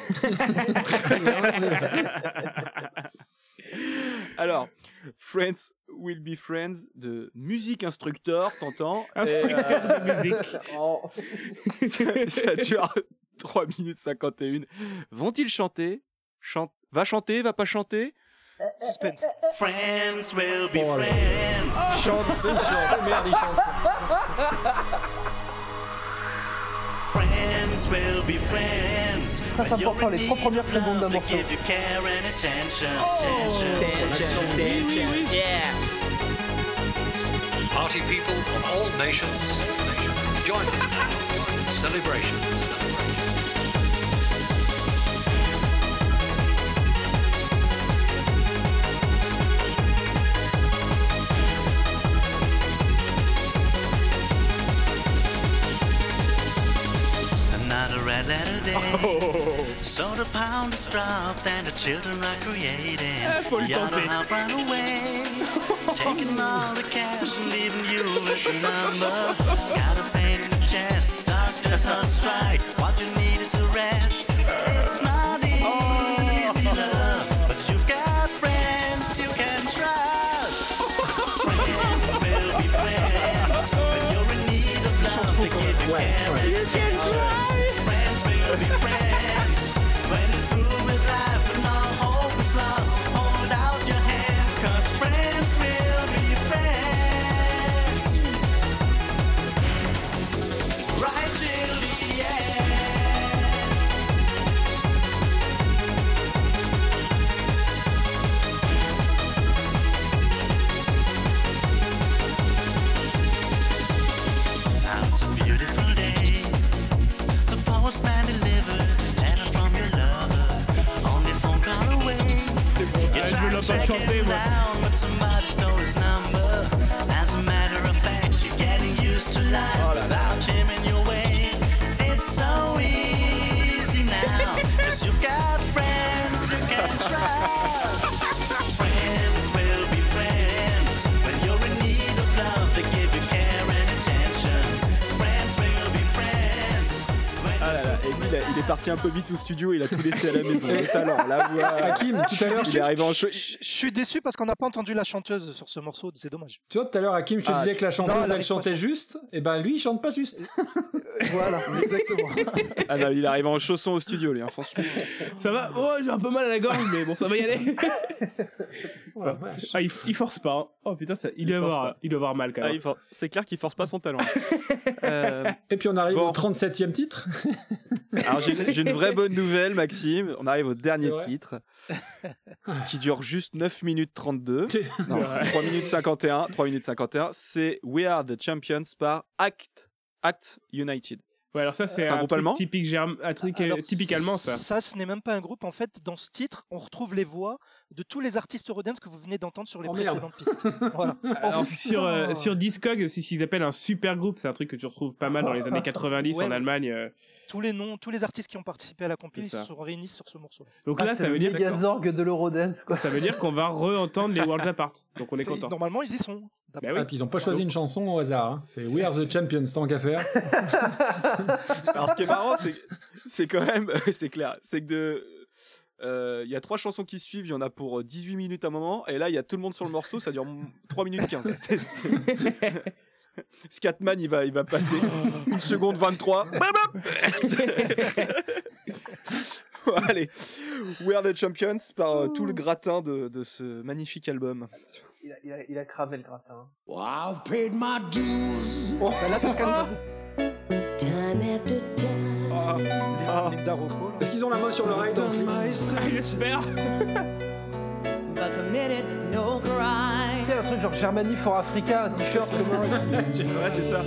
(laughs) Alors, Friends Will Be Friends de Music Instructor, t'entends? Et, Instructeur euh, de musique. Oh. (laughs) ça, ça dure 3 minutes 51. Vont-ils chanter? Chante- Va chanter, va pas chanter? Suspense. Friends will be Oh là là. friends. Chante, il chante. Merde, il chante. Friends will be friends. Très When you're important, in les trois need premières of secondes d'un love, they morceau. give you care and attention. Party people of all nations, join us in celebration. Red letter day. So the pound is dropped and the children are creating. faut le You ought to tenter. help run away. Taking all the cash and leaving you with the number. Got a pain in the chest, doctor's on strike. What you need is a rest. It's not studio, il a tout laissé à la maison. Le talent, la voix. Hakim, tout à l'heure. Je je suis déçu parce qu'on n'a pas entendu la chanteuse sur ce morceau, c'est dommage. Tu vois, tout à l'heure, Hakim, je te Ah, disais que la chanteuse, non, elle chantait juste. Et ben, lui, il chante pas juste. (laughs) (laughs) Voilà, exactement. Ah non, il est arrivé en chaussons au studio, lui, hein, franchement. Ça va Oh, j'ai un peu mal à la gorge, mais bon, ça va y aller. (laughs) Oh la vache. Ah, il, il force pas. hein. Oh putain, ça, il, doit avoir, il doit avoir mal quand Ah, même. il for- C'est clair qu'il force pas son talent. (laughs) Euh, Et puis, on arrive Bon. au 37e titre. alors j'ai j'ai une vraie bonne nouvelle, Maxime. On arrive au dernier C'est vrai titre. Qui dure juste 9 minutes 32. C'est- Non, Ouais. 3 minutes 51. 3 minutes 51. C'est We Are the Champions par Act, Act United. Ouais, alors ça, c'est Un un, groupe truc allemand typique, germ- un truc euh, Alors, typique allemand, ça. Ça, ce n'est même pas un groupe. En fait, dans ce titre, on retrouve les voix de tous les artistes Eurodance que vous venez d'entendre sur les Oh, merde. précédentes pistes. (laughs) Voilà. Alors, sur, euh, sur Discog, c'est ce qu'ils appellent un super groupe. C'est un truc que tu retrouves pas mal dans les années 90 Ouais, en. Allemagne. euh. Tous les noms, tous les artistes qui ont participé à la compil, ils se réunissent sur ce morceau. Donc Ah, là, c'est ça veut dire, de l'Eurodance, quoi. ça veut dire qu'on va re-entendre les Worlds Apart. Donc on est content. Normalement, ils y sont. Bah Ah, oui. puis ils ont pas choisi une chanson au hasard. hein. C'est We Are the Champions, tant qu'à faire. (laughs) (laughs) Alors, ce qui est marrant, c'est quand même, (laughs) c'est clair, c'est que de. euh, Il y a trois chansons qui suivent, il y en a pour 18 minutes à un moment, et là il y a tout le monde sur le morceau, ça dure (laughs) 3 minutes 15. C'est- c'est- Scatman il va, il va passer une seconde 23. Bam, bam Bon, Allez, We Are the Champions par euh, tout le gratin de, de ce magnifique album. Il a, il a- il a cravé le gratin. Well, I've paid my dues. Bah là, ça se casse pas. Time after time. Ah. Linda Rocco. Est-ce qu'ils ont la main sur l'oreille clip Ah, J'espère. But committed, no crime. Tu sais, un truc genre Germany for Africa, un t-shirt. (laughs) Ouais, c'est ça.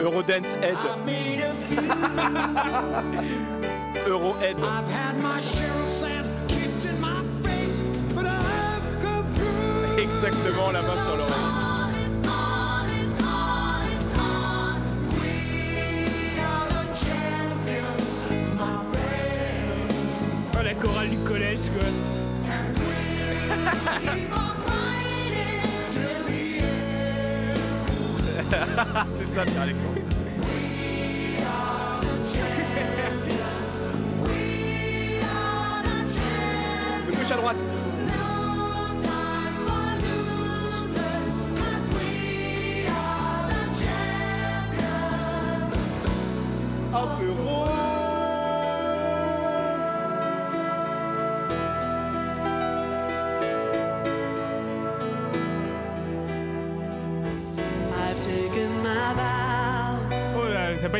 Eurodance Head. I made a few. (laughs) Euro Head. I've had my share of sand kicked in my face, but I've come through. Exactement, la main sur l'oreille. Champions. We are the champions. De gauche à droite.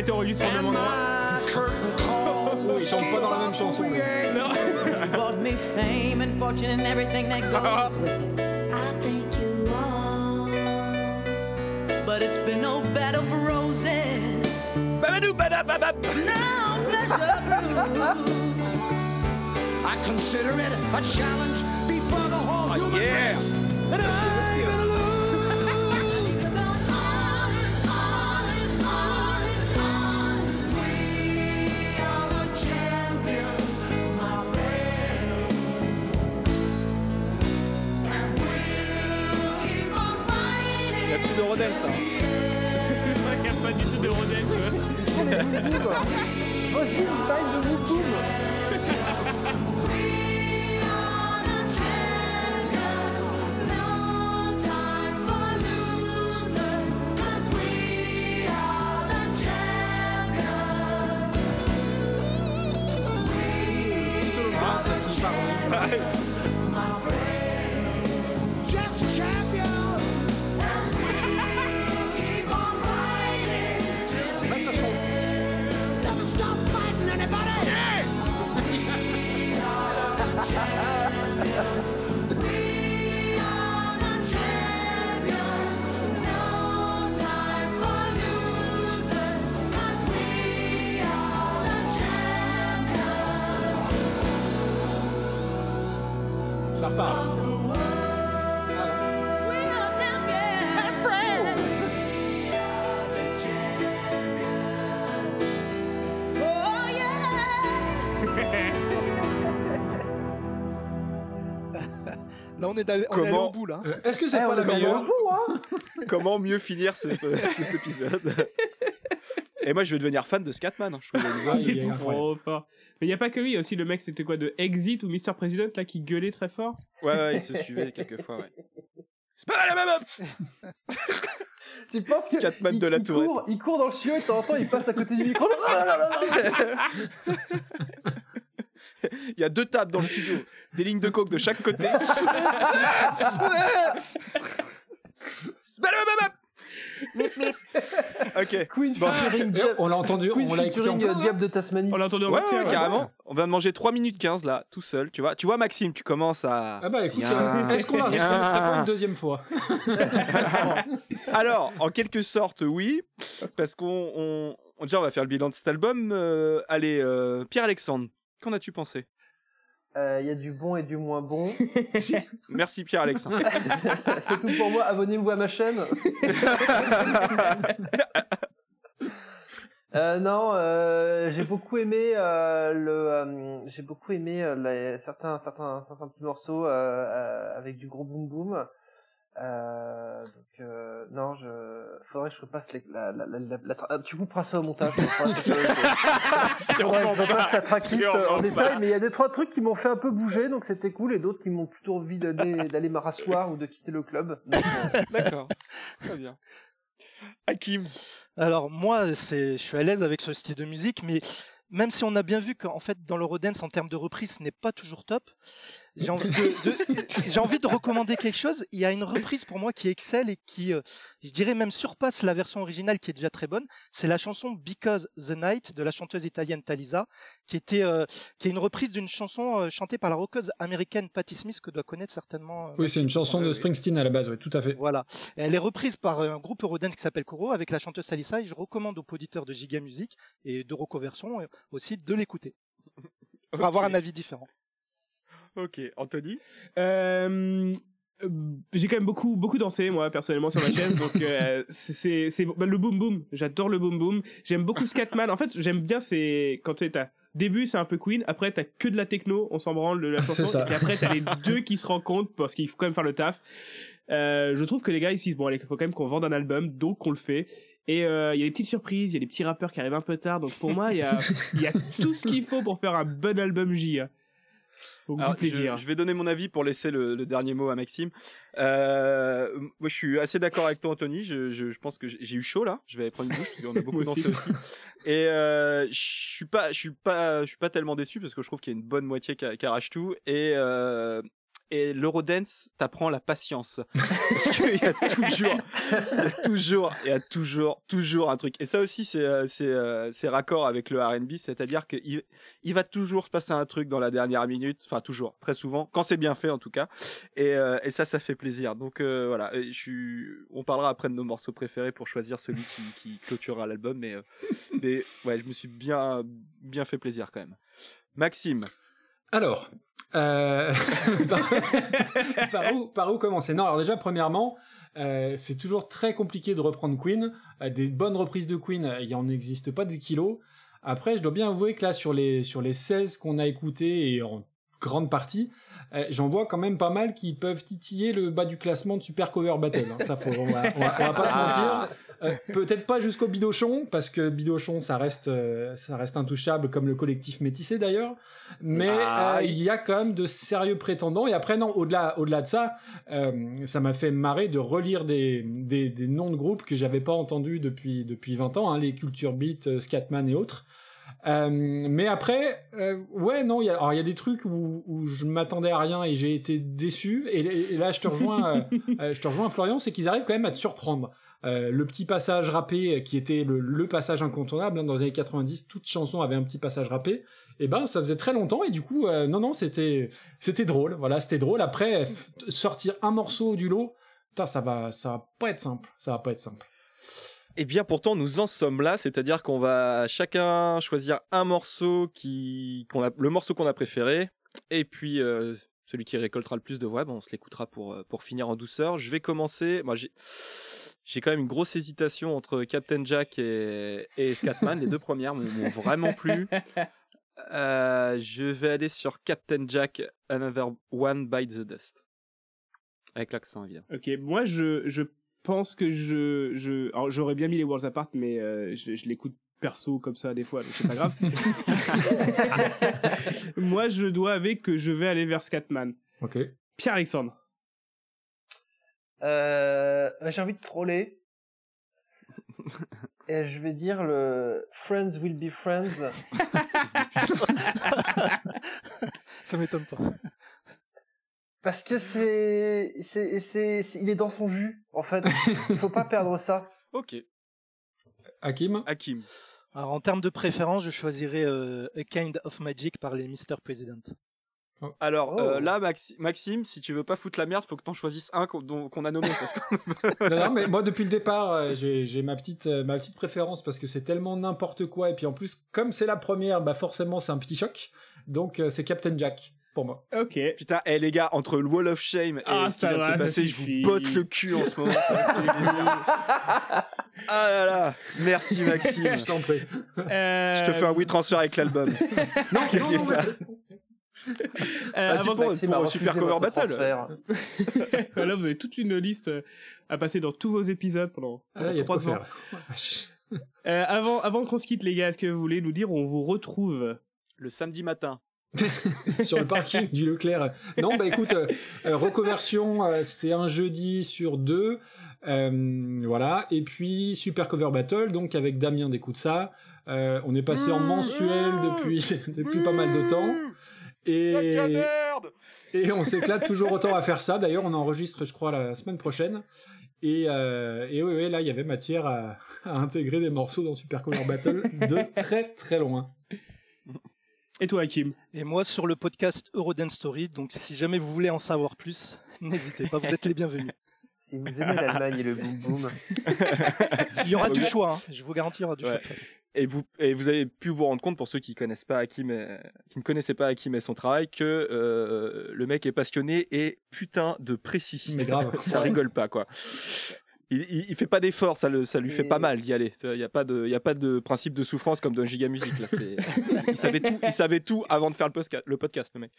Été enregistré au même endroit. Ils chantent pas dans la même chanson. mais- Non. You brought me fame and fortune and everything that goes with it. I thank you all. But it's been no bed of roses. Babadou, badababab. No pleasure cruise. I consider it a challenge before the whole human yeah. race. Est allé, on est allé Comment au bout, là. Euh, Est-ce que c'est Eh, pas la est meilleure hein (laughs) Comment mieux finir ce- cet épisode (laughs) Et moi, je vais devenir fan de Scatman. hein. Je trouve (laughs) Il il est est trop fort. Mais il n'y a pas que lui, il y a aussi le mec, c'était quoi, de Exit ou Mr. President, là, qui gueulait très fort. Ouais, ouais, il se suivait quelques fois, ouais. C'est pas la même Tu penses que Scatman il, de la il Tourette. court, il court dans le chiot et de temps en temps il passe à côté du micro. (laughs) Il y a deux tables dans le studio, des lignes de coke de chaque côté. (laughs) (laughs) ok. Queen Bon. featuring, on l'a entendu, Queen on l'a écouté en featuring, euh, plein. Diable de Tasmanie. On l'a entendu en Ouais, ouais, ouais. carrément. On vient de manger 3 minutes 15 là, tout seul, tu vois. Tu vois, Maxime, tu commences à. Ah bah écoute, Bien. est-ce qu'on la ferait pas une deuxième fois Alors, en quelque sorte, oui. Parce qu'on. On... on- Déjà, on va faire le bilan de cet album. Euh, allez, euh, Pierre-Alexandre, qu'en as-tu pensé? Euh, Il y a du bon et du moins bon. (laughs) Merci, Pierre-Alexandre. (laughs) C'est tout pour moi. Abonnez-vous à ma chaîne. (laughs) Euh, non, euh, j'ai beaucoup aimé euh, le, euh, j'ai beaucoup aimé euh, les- certains, certains, certains petits morceaux euh, euh, avec du gros boom boom. Euh, donc euh, non, je, faudrait que je repasse les, la, la, la, la- tra- tu couperas ça au montage. je repasse la tracklist en détail, mais il y a des trois trucs qui m'ont fait un peu bouger, donc c'était cool, et d'autres qui m'ont plutôt envie d'aller, (laughs) d'aller me rasseoir ou de quitter le club. Euh, (laughs) D'accord. Très bien. Hakim. Alors moi, c'est, je suis à l'aise avec ce style de musique, mais même si on a bien vu qu'en fait dans l'Eurodance en termes de reprise, ce n'est pas toujours top, j'ai envie de, de- j'ai envie de recommander quelque chose. Il y a une reprise pour moi qui excelle et qui, euh, je dirais même surpasse la version originale qui est déjà très bonne. C'est la chanson Because the Night de la chanteuse italienne Talisa, qui était, euh, qui est une reprise d'une chanson euh, chantée par la rockeuse américaine Patti Smith que doit connaître certainement. euh, Oui, c'est une chanson de. Springsteen à la base, oui, tout à fait. voilà. Et elle est reprise par un groupe Eurodance qui s'appelle Kuro avec la chanteuse Salissa et je recommande aux auditeurs de Giga Music et de Rocoversion euh, aussi de l'écouter pour avoir un avis différent. Ok, Anthony? Euh, j'ai quand même beaucoup beaucoup dansé moi personnellement sur ma chaîne donc euh, c'est bah, le boom boom j'adore le boom boom. J'aime beaucoup Scatman. En fait j'aime bien c'est quand tu t'as début c'est un peu Queen après t'as que de la techno on s'en branle de la (laughs) C'est chanson ça. et après t'as les deux qui se rencontrent parce qu'il faut quand même faire le taf. Euh, je trouve que les gars ici bon allez il faut quand même qu'on vende un album donc on le fait. Et euh, il y a des petites surprises il y a des petits rappeurs qui arrivent un peu tard donc pour moi il y a il y a tout ce qu'il faut pour faire un bon album J Alors, plaisir Je, je vais donner mon avis pour laisser le, le dernier mot à Maxime. Euh, moi, je suis assez d'accord avec toi, Anthony. Je, je, je pense que j'ai eu chaud là. Je vais aller prendre une douche parce qu'on a beaucoup dansé aussi. Et euh, je suis pas, je suis pas, je suis pas tellement déçu parce que je trouve qu'il y a une bonne moitié qui, qui arrache tout. Et euh, Et l'Eurodance t'apprend la patience. (laughs) Parce qu'il y a toujours, il y a toujours, il y a toujours, toujours un truc. Et ça aussi, c'est, euh, c'est, euh, c'est raccord avec le R&B, c'est-à-dire qu'il il va toujours se passer un truc dans la dernière minute. Enfin, toujours, très souvent, quand c'est bien fait en tout cas. Et, euh, et ça, ça fait plaisir. Donc voilà, je on parlera après de nos morceaux préférés pour choisir celui qui, qui clôturera l'album. Mais, mais ouais, je me suis bien, bien fait plaisir quand même. Maxime. Alors, euh, (laughs) par, où, par où commencer? Non, alors déjà, premièrement, euh, c'est toujours très compliqué de reprendre Queen. Euh, des bonnes reprises de Queen, euh, il en existe pas des kilos. Après, je dois bien avouer que là, sur les, sur les 16 qu'on a écoutés, et en grande partie, euh, j'en vois quand même pas mal qui peuvent titiller le bas du classement de Super Cover Battle. hein. Ça, faut, on, va, pas se mentir. Euh, Peut-être pas jusqu'au Bidochon, parce que Bidochon, ça reste, euh, ça reste intouchable, comme le collectif métissé d'ailleurs. Mais Ah, euh, il y a quand même de sérieux prétendants. Et après, non, au-delà, au-delà de ça, euh, ça m'a fait marrer de relire des, des, des noms de groupes que j'avais pas entendus depuis depuis 20 ans, hein, les Culture Beat, Scatman et autres. Euh, mais après, euh, ouais, non, il y a, alors il y a des trucs où, où je m'attendais à rien et j'ai été déçu. Et, et là, je te rejoins, (laughs) euh, je te rejoins, Florian, c'est qu'ils arrivent quand même à te surprendre. Euh, le petit passage rappé euh, qui était le, passage incontournable hein, dans les années 90, toute chanson avait un petit passage rappé. Et ben, ça faisait très longtemps et du coup, euh, non, non, c'était, c'était drôle. Voilà, c'était drôle. Après, sortir un morceau du lot, putain, ça va, ça va pas être simple. Ça va pas être simple. Eh bien, pourtant, nous en sommes là, c'est-à-dire qu'on va chacun choisir un morceau qui, a, le morceau qu'on a préféré, et puis celui qui récoltera le plus de voix, ben, on se l'écoutera pour pour finir en douceur. Je vais commencer. Moi, j'ai quand même une grosse hésitation entre Captain Jack et, et Scatman. Les deux premières m'ont m'ont vraiment plu. (laughs) Euh, je vais aller sur Captain Jack, Another One by the Dust. Avec l'accent, évidemment. Ok, moi je, je pense que je, je alors j'aurais bien mis les Worlds Apart, mais euh, je, je l'écoute perso comme ça des fois, donc c'est pas grave. (laughs) (laughs) moi je dois avec que je vais aller vers Scatman. Ok. Pierre Alexandre. Euh, j'ai envie de troller. (laughs) Et je vais dire le Friends will be friends. (laughs) Ça m'étonne pas. Parce que c'est, c'est, c'est, c'est- il est dans son jus, en fait. Il faut pas perdre ça. (laughs) Ok. Hakim. Hakim. Alors, en termes de préférence, je choisirais euh, A Kind of Magic par les Mr. President. Alors Oh. euh, là, Maxi- Maxime, si tu veux pas foutre la merde, faut que t'en choisisses un qu'on dont- qu'on a nommé. Parce que... (laughs) non, non, mais (laughs) moi depuis le départ, euh, j'ai ma petite euh, ma petite préférence parce que c'est tellement n'importe quoi et puis en plus comme c'est la première, bah forcément c'est un petit choc. Donc euh, c'est Captain Jack pour moi. Ok. Putain, eh les gars, entre le Wall of Shame et Ah, ce qui de va, se passer, je vous botte le cul en ce moment. (laughs) ah là là, merci Maxime. Je t'en prie. Euh, Je te fais un oui transfert avec l'album. Non, non, non, ça mais- (laughs) euh, Vas-y, avant- pour- Maxime Super Cover Battle. (laughs) Là, vous avez toute une liste euh, à passer dans tous vos épisodes pendant, Ah, pendant y ans. Euh, (laughs) avant, avant qu'on se quitte, les gars, est-ce que vous voulez nous dire où on vous retrouve? Le samedi matin. sur le parking du Leclerc. Non, bah écoute, euh, euh, reconversion, euh, c'est un jeudi sur deux, euh, voilà. Et puis Super Cover Battle, donc avec Damien d'écoute ça. Euh, on est passé en mensuel depuis depuis pas mal de temps. Et, on s'éclate toujours autant à faire ça. D'ailleurs, on enregistre, je crois, la semaine prochaine. Et, euh, et oui, oui, là, il y avait matière à, à intégrer des morceaux dans Super Cover Battle de très très loin. Et toi, Hakim? Et moi, sur le podcast Eurodance Story, donc si jamais vous voulez en savoir plus, n'hésitez pas, vous êtes les bienvenus. Si vous aimez l'Allemagne et le boom boom. Il y aura du choix, hein. je vous garantis, il y aura du Ouais. choix. Et vous, et vous avez pu vous rendre compte, pour ceux qui connaissent pas Hakim, et- qui ne connaissaient pas Hakim et son travail, que euh, le mec est passionné et putain de précis. Mais grave. (laughs) ça rigole pas, quoi. Il, il, il fait pas d'effort, ça, le, ça lui fait pas mal d'y aller. Il n'y a, pas de- y a pas de principe de souffrance comme dans Giga Music. Là. Il, savait tout, il savait tout avant de faire le, le podcast, le mec.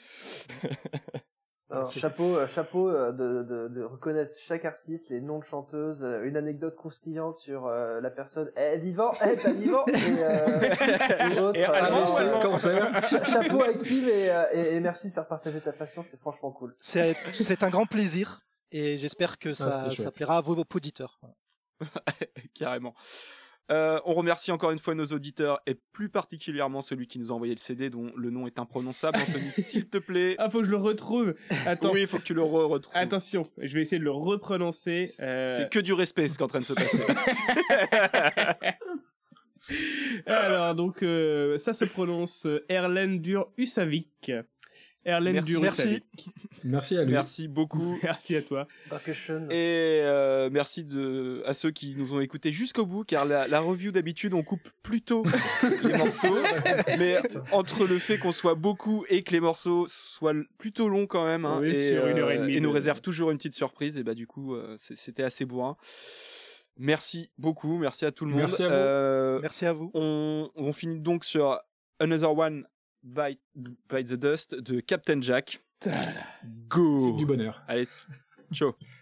(laughs) Alors, chapeau, euh, chapeau euh, de, de, de reconnaître chaque artiste, les noms de chanteuses, euh, une anecdote croustillante sur euh, la personne. Eh, vivant, eh, pas vivant. Et, euh, (laughs) et autres, Et euh, cancer. (laughs) cha- chapeau à Kim et, euh, et, et merci de faire partager ta passion, c'est franchement cool. C'est c'est un grand plaisir et j'espère que ça, c'était ça chouette. plaira à vos auditeurs. (laughs) Carrément. Euh, on remercie encore une fois nos auditeurs et plus particulièrement celui qui nous a envoyé le CD dont le nom est imprononçable. (laughs) Anthony, s'il te plaît. Ah, faut que je le retrouve. Oui, faut que tu le retrouves. Attention, je vais essayer de le reprononcer. C'est euh. que du respect ce qui en train de se passer. (laughs) Alors, donc, euh, ça se prononce Erlendur Husavik. Erlen merci, merci. merci. à lui. Merci beaucoup. (laughs) merci à toi. Et euh, merci à ceux qui nous ont écoutés jusqu'au bout, car la, la review d'habitude, on coupe plus tôt (laughs) les morceaux. mais entre le fait qu'on soit beaucoup et que les morceaux soient plutôt longs quand même, hein, euh, et, nous réservent toujours une petite surprise, et bah du coup, euh, c'était assez bourrin. Merci beaucoup, merci à tout le monde. Merci à vous. Merci à vous. On finit donc sur Another One by, the Dust de Captain Jack. Go C'est du bonheur. Allez, ciao (laughs)